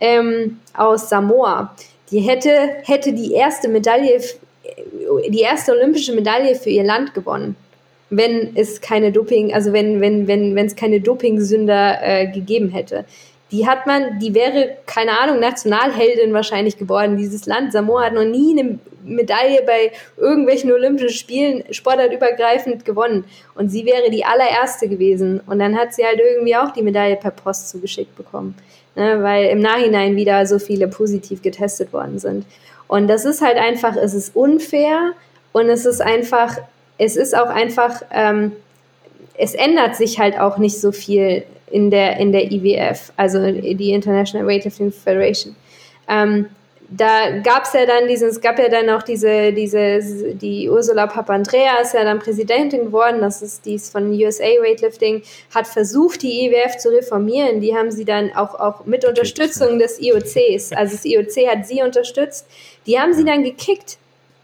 ähm, aus Samoa die hätte, hätte die erste Medaille, die erste olympische Medaille für ihr Land gewonnen, wenn es keine Doping, also wenn, wenn, wenn, wenn es keine Dopingsünder äh, gegeben hätte. Die hat man, die wäre, keine Ahnung, Nationalheldin wahrscheinlich geworden. Dieses Land, Samoa, hat noch nie eine Medaille bei irgendwelchen Olympischen Spielen sportartübergreifend gewonnen. Und sie wäre die allererste gewesen. Und dann hat sie halt irgendwie auch die Medaille per Post zugeschickt bekommen ne, weil im Nachhinein wieder so viele positiv getestet worden sind. Und das ist halt einfach, es ist unfair und es ist einfach, es ist auch einfach, ähm, es ändert sich halt auch nicht so viel in der, in der IWF, also die International Weightlifting Federation. Ähm, da gab es ja dann diesen, es gab ja dann auch diese, diese, die Ursula Papandrea ist ja dann Präsidentin geworden, das ist dies von USA Weightlifting, hat versucht, die IWF zu reformieren. Die haben sie dann auch, auch mit Unterstützung des IOCs, also das IOC hat sie unterstützt, die haben sie dann gekickt.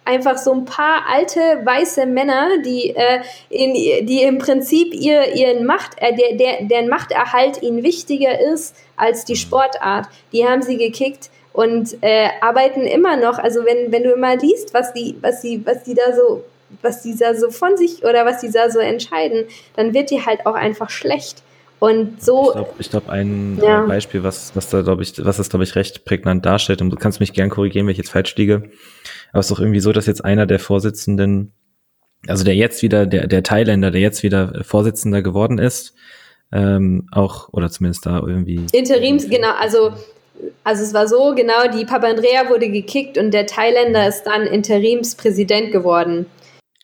Einfach so ein paar alte weiße Männer, die, äh, in, die im Prinzip ihr, ihren Macht, äh, der, der, deren Machterhalt ihnen wichtiger ist als die Sportart. Die haben sie gekickt und äh, arbeiten immer noch. Also wenn, wenn du immer liest, was die, was die, was die da so, was die da so von sich oder was die da so entscheiden, dann wird die halt auch einfach schlecht. Und so. Ich glaube, ich glaub, ein ja. Beispiel, was, was da, glaube ich, was das, glaube ich, recht prägnant darstellt, und du kannst mich gern korrigieren, wenn ich jetzt falsch liege, aber es ist doch irgendwie so, dass jetzt einer der Vorsitzenden, also der jetzt wieder, der, der Thailänder, der jetzt wieder Vorsitzender geworden ist, ähm, auch, oder zumindest da irgendwie. Interims, genau, also, also es war so, genau, die Papandrea wurde gekickt und der Thailänder ist dann Interimspräsident geworden.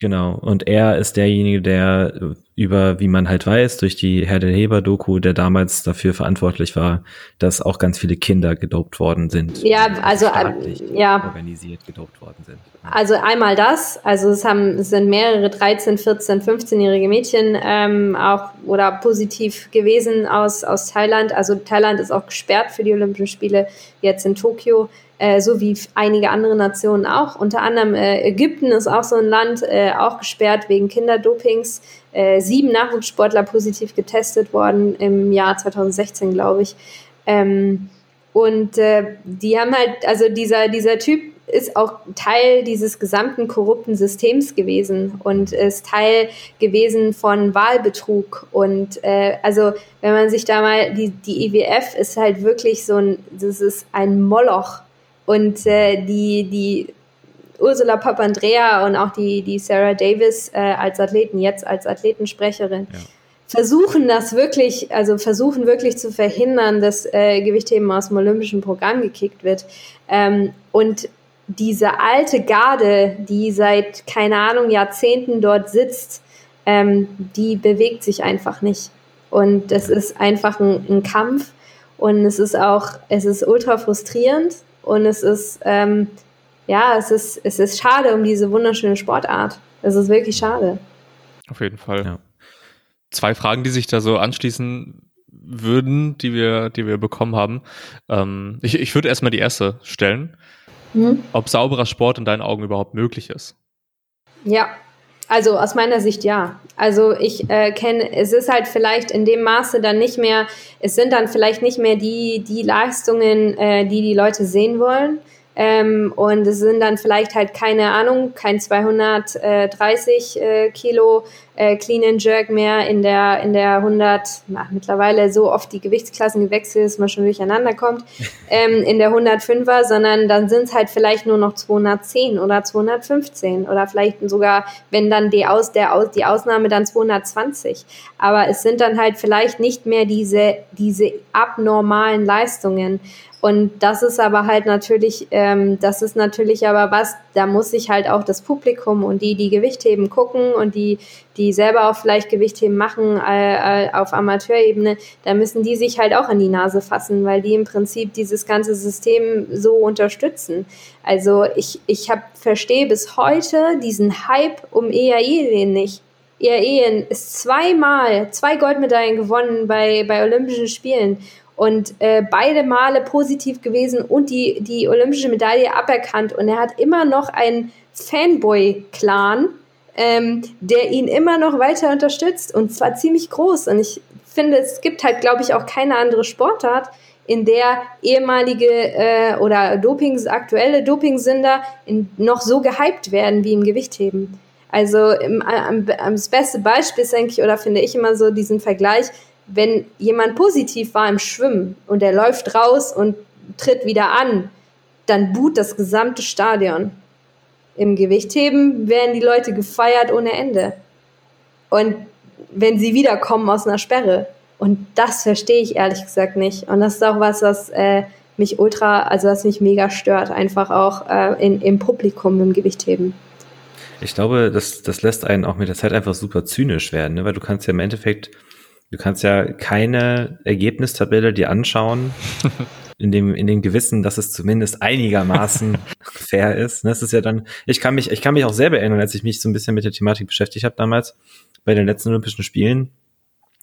Genau, und er ist derjenige, der über, wie man halt weiß, durch die Herr der Heber-Doku, der damals dafür verantwortlich war, dass auch ganz viele Kinder gedopt worden sind. Ja, also äh, ja. organisiert gedopt worden sind. Also einmal das, also es haben es sind mehrere 13, 14, 15-jährige Mädchen ähm, auch oder positiv gewesen aus aus Thailand. Also Thailand ist auch gesperrt für die Olympischen Spiele jetzt in Tokio äh, so wie einige andere Nationen auch. Unter anderem äh, Ägypten ist auch so ein Land, äh, auch gesperrt wegen Kinderdopings. Äh, sieben Nachwuchssportler positiv getestet worden im Jahr 2016, glaube ich. Ähm, und äh, die haben halt, also dieser, dieser Typ ist auch Teil dieses gesamten korrupten Systems gewesen und ist Teil gewesen von Wahlbetrug. Und äh, also wenn man sich da mal, die, die IWF ist halt wirklich so ein, das ist ein Moloch und äh, die, die Ursula Papandrea und auch die, die Sarah Davis äh, als Athleten, jetzt als Athletensprecherin, ja. versuchen das wirklich, also versuchen wirklich zu verhindern, dass äh, Gewichtheben aus dem olympischen Programm gekickt wird. Ähm, und diese alte Garde, die seit, keine Ahnung, Jahrzehnten dort sitzt, ähm, die bewegt sich einfach nicht. Und das ist einfach ein, ein Kampf. Und es ist auch, es ist ultra frustrierend und es ist, ähm, ja, es ist, es ist schade um diese wunderschöne Sportart. Es ist wirklich schade. Auf jeden Fall. Ja. Zwei Fragen, die sich da so anschließen würden, die wir, die wir bekommen haben. Ähm, ich, ich würde erstmal die erste stellen. Hm? Ob sauberer Sport in deinen Augen überhaupt möglich ist. Ja, also aus meiner Sicht ja. Also ich äh, kenne, es ist halt vielleicht in dem Maße dann nicht mehr, es sind dann vielleicht nicht mehr die, die Leistungen, äh, die die Leute sehen wollen. Ähm, und es sind dann vielleicht halt keine Ahnung, kein 230 äh, Kilo äh, Clean and Jerk mehr in der, in der 100, na, mittlerweile so oft die Gewichtsklassen gewechselt, dass man schon durcheinander kommt, ähm, in der 105er, sondern dann sind es halt vielleicht nur noch 210 oder 215 oder vielleicht sogar, wenn dann die, Aus, der, Aus, die Ausnahme dann 220. Aber es sind dann halt vielleicht nicht mehr diese, diese abnormalen Leistungen. Und das ist aber halt natürlich, ähm, das ist natürlich aber was, da muss sich halt auch das Publikum und die, die Gewichtheben gucken und die, die selber auch vielleicht Gewichtheben machen äh, äh, auf Amateurebene, da müssen die sich halt auch an die Nase fassen, weil die im Prinzip dieses ganze System so unterstützen. Also ich, ich hab, verstehe bis heute diesen Hype um EAE nicht. EAE ist zweimal, zwei Goldmedaillen gewonnen bei, bei Olympischen Spielen und äh, beide Male positiv gewesen und die, die olympische Medaille aberkannt. Und er hat immer noch einen Fanboy-Clan, ähm, der ihn immer noch weiter unterstützt und zwar ziemlich groß. Und ich finde, es gibt halt, glaube ich, auch keine andere Sportart, in der ehemalige äh, oder Dopings, aktuelle Dopingsünder in, noch so gehypt werden wie im Gewichtheben. Also im, am, am, das beste Beispiel ist eigentlich, oder finde ich immer so diesen Vergleich, wenn jemand positiv war im Schwimmen und er läuft raus und tritt wieder an, dann buht das gesamte Stadion. Im Gewichtheben werden die Leute gefeiert ohne Ende. Und wenn sie wiederkommen aus einer Sperre. Und das verstehe ich ehrlich gesagt nicht. Und das ist auch was, was äh, mich ultra, also was mich mega stört, einfach auch äh, in, im Publikum im Gewichtheben. Ich glaube, das, das lässt einen auch mit der Zeit einfach super zynisch werden, ne? weil du kannst ja im Endeffekt Du kannst ja keine Ergebnistabelle dir anschauen, in dem, in dem Gewissen, dass es zumindest einigermaßen fair ist. Das ist ja dann, ich kann mich, ich kann mich auch selber erinnern, als ich mich so ein bisschen mit der Thematik beschäftigt habe damals, bei den letzten Olympischen Spielen,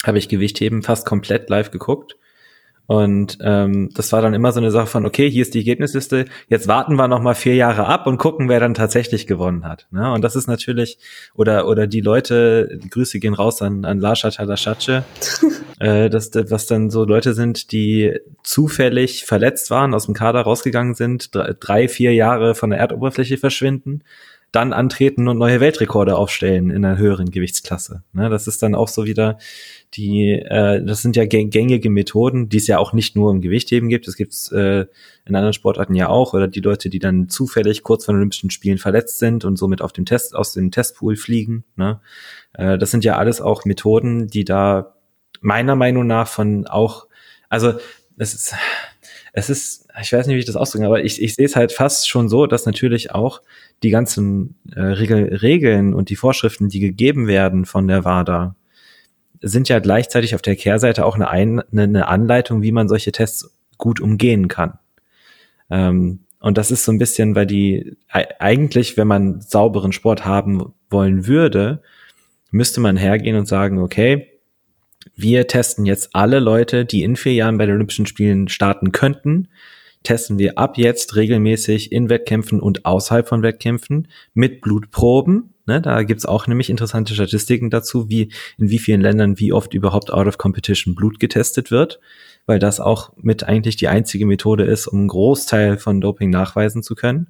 habe ich Gewichtheben fast komplett live geguckt und ähm, das war dann immer so eine Sache von, okay, hier ist die Ergebnisliste, jetzt warten wir noch mal vier Jahre ab und gucken, wer dann tatsächlich gewonnen hat. Ne? Und das ist natürlich, oder oder die Leute, die Grüße gehen raus an, an Lascha Talaschace, äh, dass, was dann so Leute sind, die zufällig verletzt waren, aus dem Kader rausgegangen sind, drei, vier Jahre von der Erdoberfläche verschwinden dann antreten und neue Weltrekorde aufstellen in einer höheren Gewichtsklasse. Ne, das ist dann auch so wieder die, äh, das sind ja gängige Methoden, die es ja auch nicht nur im Gewichtheben gibt, das gibt es äh, in anderen Sportarten ja auch, oder die Leute, die dann zufällig kurz vor den Olympischen Spielen verletzt sind und somit auf dem Test, aus dem Testpool fliegen. Ne? Äh, das sind ja alles auch Methoden, die da meiner Meinung nach von auch, also es ist, es ist, ich weiß nicht, wie ich das ausdrücke, aber ich, ich sehe es halt fast schon so, dass natürlich auch die ganzen äh, Regel, Regeln und die Vorschriften, die gegeben werden von der WADA, sind ja gleichzeitig auf der Kehrseite auch eine, Ein eine Anleitung, wie man solche Tests gut umgehen kann. Ähm, und das ist so ein bisschen, weil die eigentlich, wenn man sauberen Sport haben wollen würde, müsste man hergehen und sagen, okay, wir testen jetzt alle Leute, die in vier Jahren bei den Olympischen Spielen starten könnten, testen wir ab jetzt regelmäßig in Wettkämpfen und außerhalb von Wettkämpfen mit Blutproben. Ne, da gibt's auch nämlich interessante Statistiken dazu, wie in wie vielen Ländern wie oft überhaupt out of competition Blut getestet wird, weil das auch mit eigentlich die einzige Methode ist, um einen Großteil von Doping nachweisen zu können.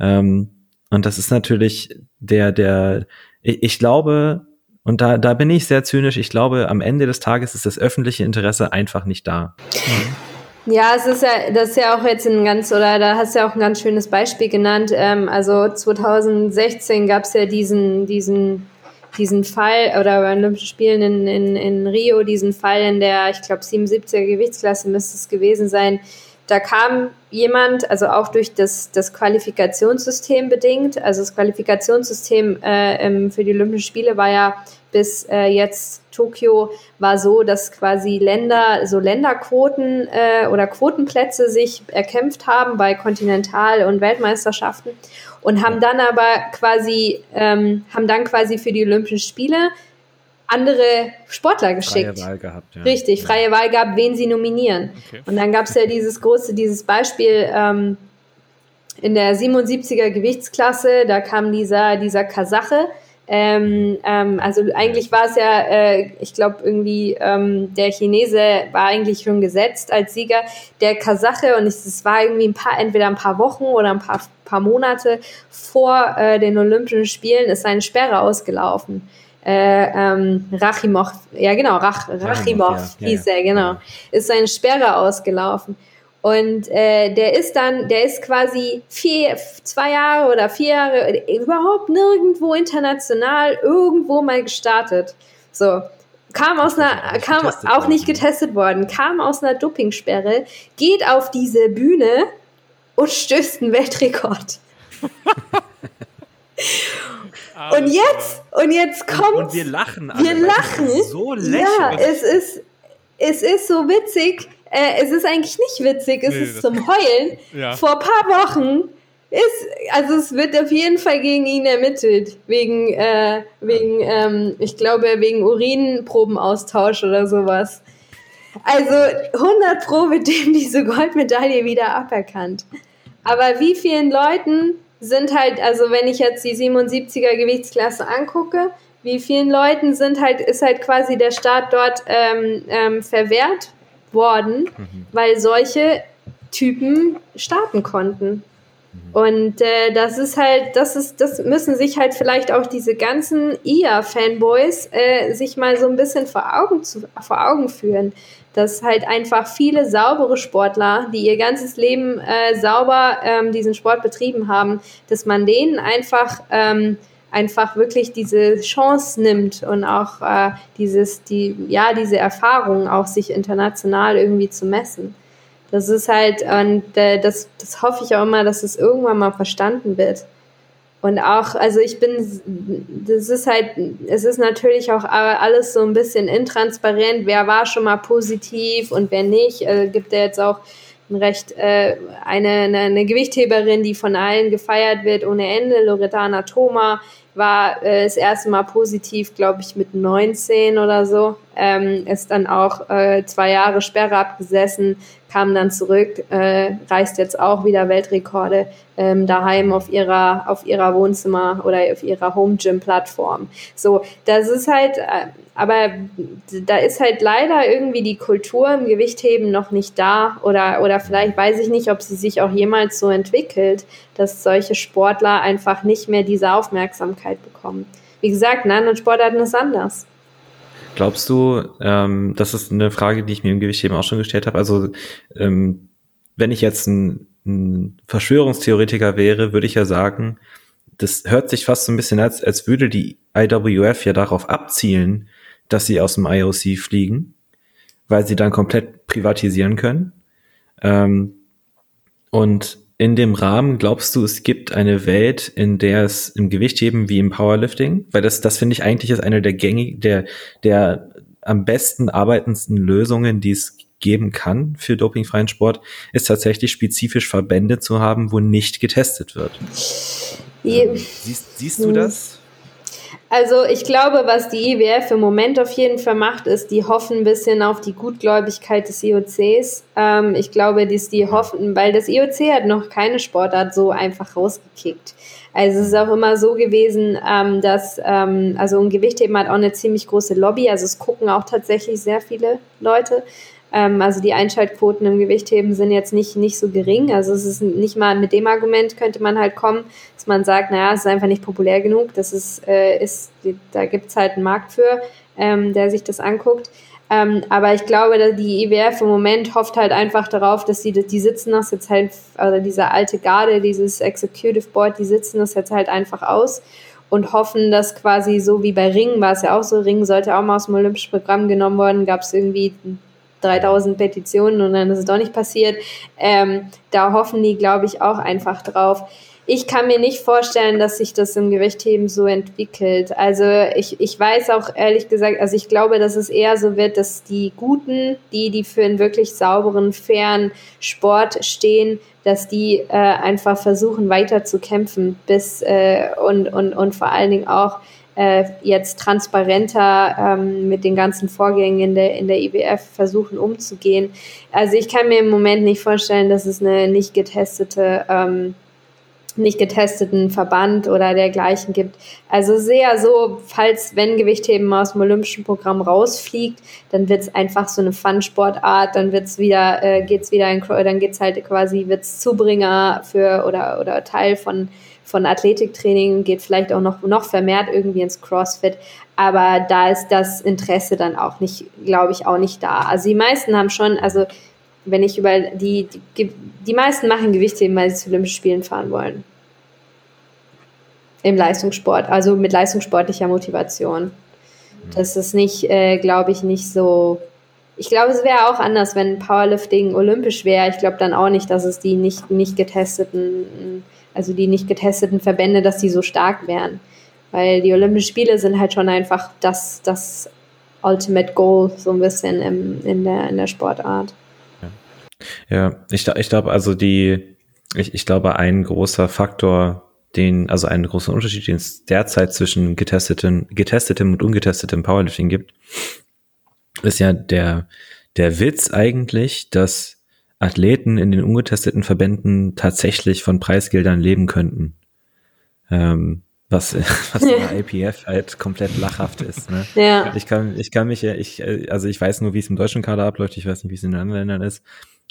Ähm, und das ist natürlich der, der, ich, ich glaube, und da, da bin ich sehr zynisch. Ich glaube, am Ende des Tages ist das öffentliche Interesse einfach nicht da. Mhm. Ja, es ist ja, das ist ja auch jetzt ein ganz, oder da hast du ja auch ein ganz schönes Beispiel genannt. Ähm, also 2016 gab es ja diesen, diesen, diesen Fall, oder bei Olympischen Spielen in, in, in Rio, diesen Fall in der, ich glaube, 77er Gewichtsklasse müsste es gewesen sein. Da kam jemand, also auch durch das, das Qualifikationssystem bedingt, also das Qualifikationssystem äh, für die Olympischen Spiele war ja bis äh, jetzt Tokio war so, dass quasi Länder, so Länderquoten äh, oder Quotenplätze sich erkämpft haben bei Kontinental- und Weltmeisterschaften und haben dann aber quasi, ähm, haben dann quasi für die Olympischen Spiele andere Sportler geschickt. Freie Wahl gehabt, ja. Richtig, freie Wahl gehabt, wen sie nominieren. Okay. Und dann gab es ja dieses große, dieses Beispiel ähm, in der 77er Gewichtsklasse, da kam dieser, dieser Kasache, ähm, ähm, also eigentlich war es ja, äh, ich glaube irgendwie, ähm, der Chinese war eigentlich schon gesetzt als Sieger. Der Kasache, und es war irgendwie ein paar, entweder ein paar Wochen oder ein paar, paar Monate vor äh, den Olympischen Spielen, ist seine Sperre ausgelaufen. Äh, ähm, Rachimov, ja genau, Rach, Rachimov ja, hieß ja, er, genau, ist seine Sperre ausgelaufen. Und äh, der ist dann, der ist quasi vier, zwei Jahre oder vier Jahre überhaupt nirgendwo international irgendwo mal gestartet. So. Kam aus einer, kam auch nicht getestet worden, kam aus einer Dopingsperre, geht auf diese Bühne und stößt einen Weltrekord. und jetzt, und jetzt kommt. Und, und wir lachen. Alle, wir lachen. So lächerlich. Ja, es ist, es ist so witzig äh, es ist eigentlich nicht witzig, es nee, ist zum Heulen. Ja. Vor ein paar Wochen ist, also es wird auf jeden Fall gegen ihn ermittelt, wegen, äh, wegen, ähm, ich glaube, wegen Urinprobenaustausch oder sowas. Also 100 Pro wird dem diese Goldmedaille wieder aberkannt. Aber wie vielen Leuten sind halt, also wenn ich jetzt die 77er Gewichtsklasse angucke, wie vielen Leuten sind halt, ist halt quasi der Start dort ähm, ähm, verwehrt worden, mhm. weil solche Typen starten konnten. Mhm. Und äh, das ist halt, das ist, das müssen sich halt vielleicht auch diese ganzen IA-Fanboys äh, sich mal so ein bisschen vor Augen, zu, vor Augen führen. Dass halt einfach viele saubere Sportler, die ihr ganzes Leben äh, sauber ähm, diesen Sport betrieben haben, dass man denen einfach ähm, einfach wirklich diese Chance nimmt und auch äh, dieses, die, ja, diese Erfahrung auch sich international irgendwie zu messen. Das ist halt, und äh, das, das hoffe ich auch immer, dass es irgendwann mal verstanden wird. Und auch, also ich bin, das ist halt, es ist natürlich auch alles so ein bisschen intransparent, wer war schon mal positiv und wer nicht. Äh, gibt ja jetzt auch recht äh, eine, eine, eine Gewichtheberin, die von allen gefeiert wird ohne Ende, Loredana Thoma, war äh, das erste Mal positiv, glaube ich, mit 19 oder so. Ähm, ist dann auch äh, zwei Jahre Sperre abgesessen, kam dann zurück, äh, reißt jetzt auch wieder Weltrekorde ähm, daheim auf ihrer auf ihrer Wohnzimmer oder auf ihrer Home Gym Plattform. So, das ist halt, äh, aber da ist halt leider irgendwie die Kultur im Gewichtheben noch nicht da oder oder vielleicht weiß ich nicht, ob sie sich auch jemals so entwickelt, dass solche Sportler einfach nicht mehr diese Aufmerksamkeit bekommen. Wie gesagt, in anderen Sportarten ist anders. Glaubst du, ähm, das ist eine Frage, die ich mir im Gewichtheben auch schon gestellt habe. Also ähm, wenn ich jetzt ein, ein Verschwörungstheoretiker wäre, würde ich ja sagen, das hört sich fast so ein bisschen als, als würde die IWF ja darauf abzielen, dass sie aus dem IOC fliegen, weil sie dann komplett privatisieren können. Ähm, und in dem Rahmen glaubst du, es gibt eine Welt, in der es im Gewichtheben wie im Powerlifting, weil das, das finde ich eigentlich ist eine der gängig, der, der am besten arbeitendsten Lösungen, die es geben kann für dopingfreien Sport, ist tatsächlich spezifisch Verbände zu haben, wo nicht getestet wird. Ähm, siehst, siehst du das? Also ich glaube, was die IWF im Moment auf jeden Fall macht, ist, die hoffen ein bisschen auf die Gutgläubigkeit des IOCs. Ähm, ich glaube, dass die hoffen, weil das IOC hat noch keine Sportart so einfach rausgekickt. Also es ist auch immer so gewesen, ähm, dass ähm, also ein Gewichtheben hat auch eine ziemlich große Lobby. Also es gucken auch tatsächlich sehr viele Leute. Ähm, also die Einschaltquoten im Gewichtheben sind jetzt nicht, nicht so gering. Also es ist nicht mal mit dem Argument könnte man halt kommen, dass man sagt, naja, es ist einfach nicht populär genug. Das ist, äh, ist da gibt es halt einen Markt für, ähm, der sich das anguckt. Ähm, aber ich glaube, die IWF im Moment hofft halt einfach darauf, dass sie, die sitzen das jetzt halt, also diese alte Garde, dieses Executive Board, die sitzen das jetzt halt einfach aus und hoffen, dass quasi so wie bei Ringen war es ja auch so, Ringen sollte auch mal aus dem Olympischen Programm genommen worden, gab es irgendwie 3000 Petitionen und dann ist es doch nicht passiert. Ähm, da hoffen die, glaube ich, auch einfach drauf. Ich kann mir nicht vorstellen, dass sich das im Gewichtheben so entwickelt. Also ich, ich weiß auch ehrlich gesagt, also ich glaube, dass es eher so wird, dass die Guten, die, die für einen wirklich sauberen, fairen Sport stehen, dass die äh, einfach versuchen weiter zu kämpfen bis äh, und, und, und vor allen Dingen auch äh, jetzt transparenter ähm, mit den ganzen Vorgängen in der, in der IWF versuchen umzugehen. Also ich kann mir im Moment nicht vorstellen, dass es eine nicht getestete ähm, nicht getesteten Verband oder dergleichen gibt. Also sehr so, falls, wenn Gewichtheben aus dem olympischen Programm rausfliegt, dann wird es einfach so eine Fun-Sportart, dann wird's wieder, äh, geht's wieder in, dann geht's halt quasi, wird's Zubringer für oder, oder Teil von von Athletiktraining geht vielleicht auch noch, noch vermehrt irgendwie ins CrossFit. Aber da ist das Interesse dann auch nicht, glaube ich, auch nicht da. Also die meisten haben schon, also wenn ich über die, die, die meisten machen Gewichtheben, weil sie zu Olympischen Spielen fahren wollen. Im Leistungssport, also mit leistungssportlicher Motivation. Das ist nicht, äh, glaube ich, nicht so. Ich glaube, es wäre auch anders, wenn Powerlifting olympisch wäre. Ich glaube dann auch nicht, dass es die nicht, nicht getesteten also die nicht getesteten Verbände, dass die so stark wären. Weil die Olympischen Spiele sind halt schon einfach das, das Ultimate Goal, so ein bisschen im, in, der, in der Sportart. Ja, ich, ich glaube, also die, ich, ich glaube, ein großer Faktor, den, also einen großen Unterschied, den es derzeit zwischen getesteten, getestetem und ungetestetem Powerlifting gibt, ist ja der, der Witz eigentlich, dass Athleten in den ungetesteten Verbänden tatsächlich von Preisgeldern leben könnten. Ähm, was, was in der IPF halt komplett lachhaft ist. Ne? Ja. Ich kann, ich kann mich ich, also ich weiß nur, wie es im deutschen Kader abläuft, ich weiß nicht, wie es in den anderen Ländern ist.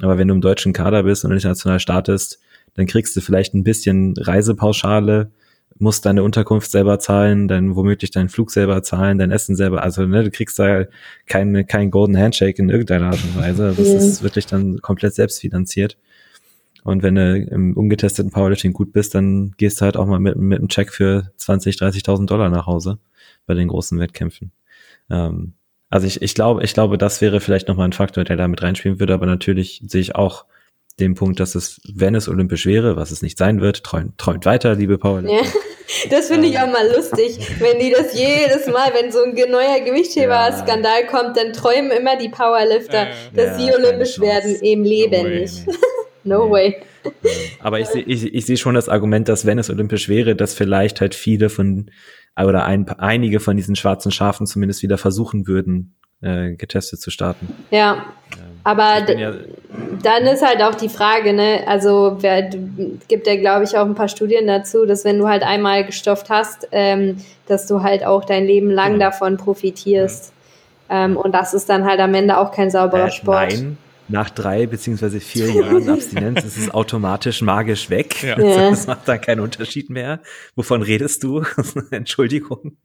Aber wenn du im deutschen Kader bist und international startest, dann kriegst du vielleicht ein bisschen Reisepauschale, musst deine Unterkunft selber zahlen, dann womöglich deinen Flug selber zahlen, dein Essen selber. Also ne, du kriegst da keinen kein Golden Handshake in irgendeiner Art und Weise. Das ja. ist wirklich dann komplett selbstfinanziert. Und wenn du im ungetesteten Powerlifting gut bist, dann gehst du halt auch mal mit, mit einem Check für 20, 30.000 Dollar nach Hause bei den großen Wettkämpfen. Ähm, also ich, ich glaube, ich glaube, das wäre vielleicht nochmal ein Faktor, der da mit reinspielen würde, aber natürlich sehe ich auch dem Punkt, dass es, wenn es olympisch wäre, was es nicht sein wird, träumt, träumt weiter, liebe Paul. Ja. Das finde ich auch mal lustig, wenn die das jedes Mal, wenn so ein neuer Gewichtheber-Skandal ja. kommt, dann träumen immer die Powerlifter, äh, dass ja, sie olympisch werden. Im Leben no nicht. no way. Aber ich sehe ich, ich seh schon das Argument, dass wenn es olympisch wäre, dass vielleicht halt viele von oder ein, einige von diesen schwarzen Schafen zumindest wieder versuchen würden, äh, getestet zu starten. Ja, aber ja dann ist halt auch die Frage, ne, also wer, gibt ja, glaube ich, auch ein paar Studien dazu, dass wenn du halt einmal gestofft hast, ähm, dass du halt auch dein Leben lang genau. davon profitierst. Ja. Ähm, und das ist dann halt am Ende auch kein sauberer äh, Sport. Nein, nach drei beziehungsweise vier Jahren Abstinenz ist es automatisch magisch weg. Ja. Also das macht dann keinen Unterschied mehr. Wovon redest du? Entschuldigung.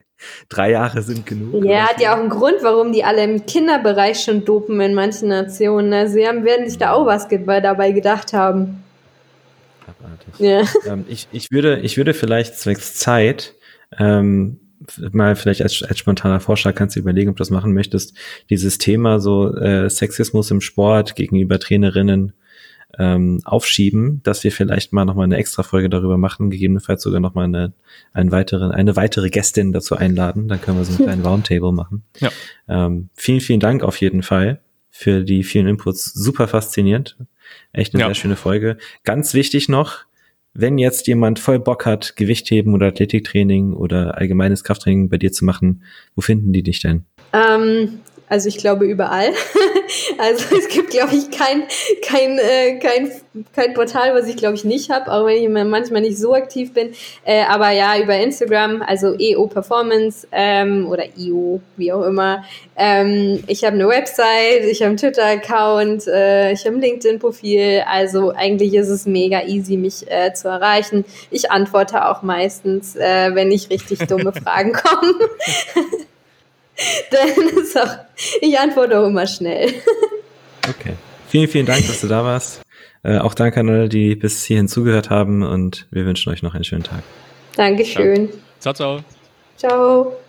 Drei Jahre sind genug. Ja, hat ja auch einen Grund, warum die alle im Kinderbereich schon dopen in manchen Nationen. Also sie haben, werden sich da auch was dabei gedacht haben. Abartig. Ja. Ähm, ich, ich, würde, ich würde vielleicht zwecks Zeit ähm, mal vielleicht als, als spontaner Vorschlag kannst du überlegen, ob du das machen möchtest, dieses Thema so äh, Sexismus im Sport gegenüber Trainerinnen ähm, aufschieben, dass wir vielleicht mal nochmal eine extra Folge darüber machen, gegebenenfalls sogar nochmal eine, einen weiteren, eine weitere Gästin dazu einladen. Dann können wir so einen kleinen Roundtable machen. Ja. Ähm, vielen, vielen Dank auf jeden Fall für die vielen Inputs. Super faszinierend. Echt eine ja. sehr schöne Folge. Ganz wichtig noch, wenn jetzt jemand voll Bock hat, Gewichtheben oder Athletiktraining oder allgemeines Krafttraining bei dir zu machen, wo finden die dich denn? Ähm, also ich glaube überall. also es gibt, glaube ich, kein, kein, äh, kein, kein Portal, was ich, glaube ich, nicht habe, auch wenn ich manchmal nicht so aktiv bin. Äh, aber ja, über Instagram, also EO Performance ähm, oder IO, wie auch immer. Ähm, ich habe eine Website, ich habe einen Twitter-Account, äh, ich habe ein LinkedIn-Profil. Also eigentlich ist es mega easy, mich äh, zu erreichen. Ich antworte auch meistens, äh, wenn nicht richtig dumme Fragen kommen. Dann ist auch, ich antworte auch immer schnell. Okay. Vielen, vielen Dank, dass du da warst. Äh, auch danke an alle, die bis hierhin zugehört haben und wir wünschen euch noch einen schönen Tag. Dankeschön. Ciao, ciao. Ciao.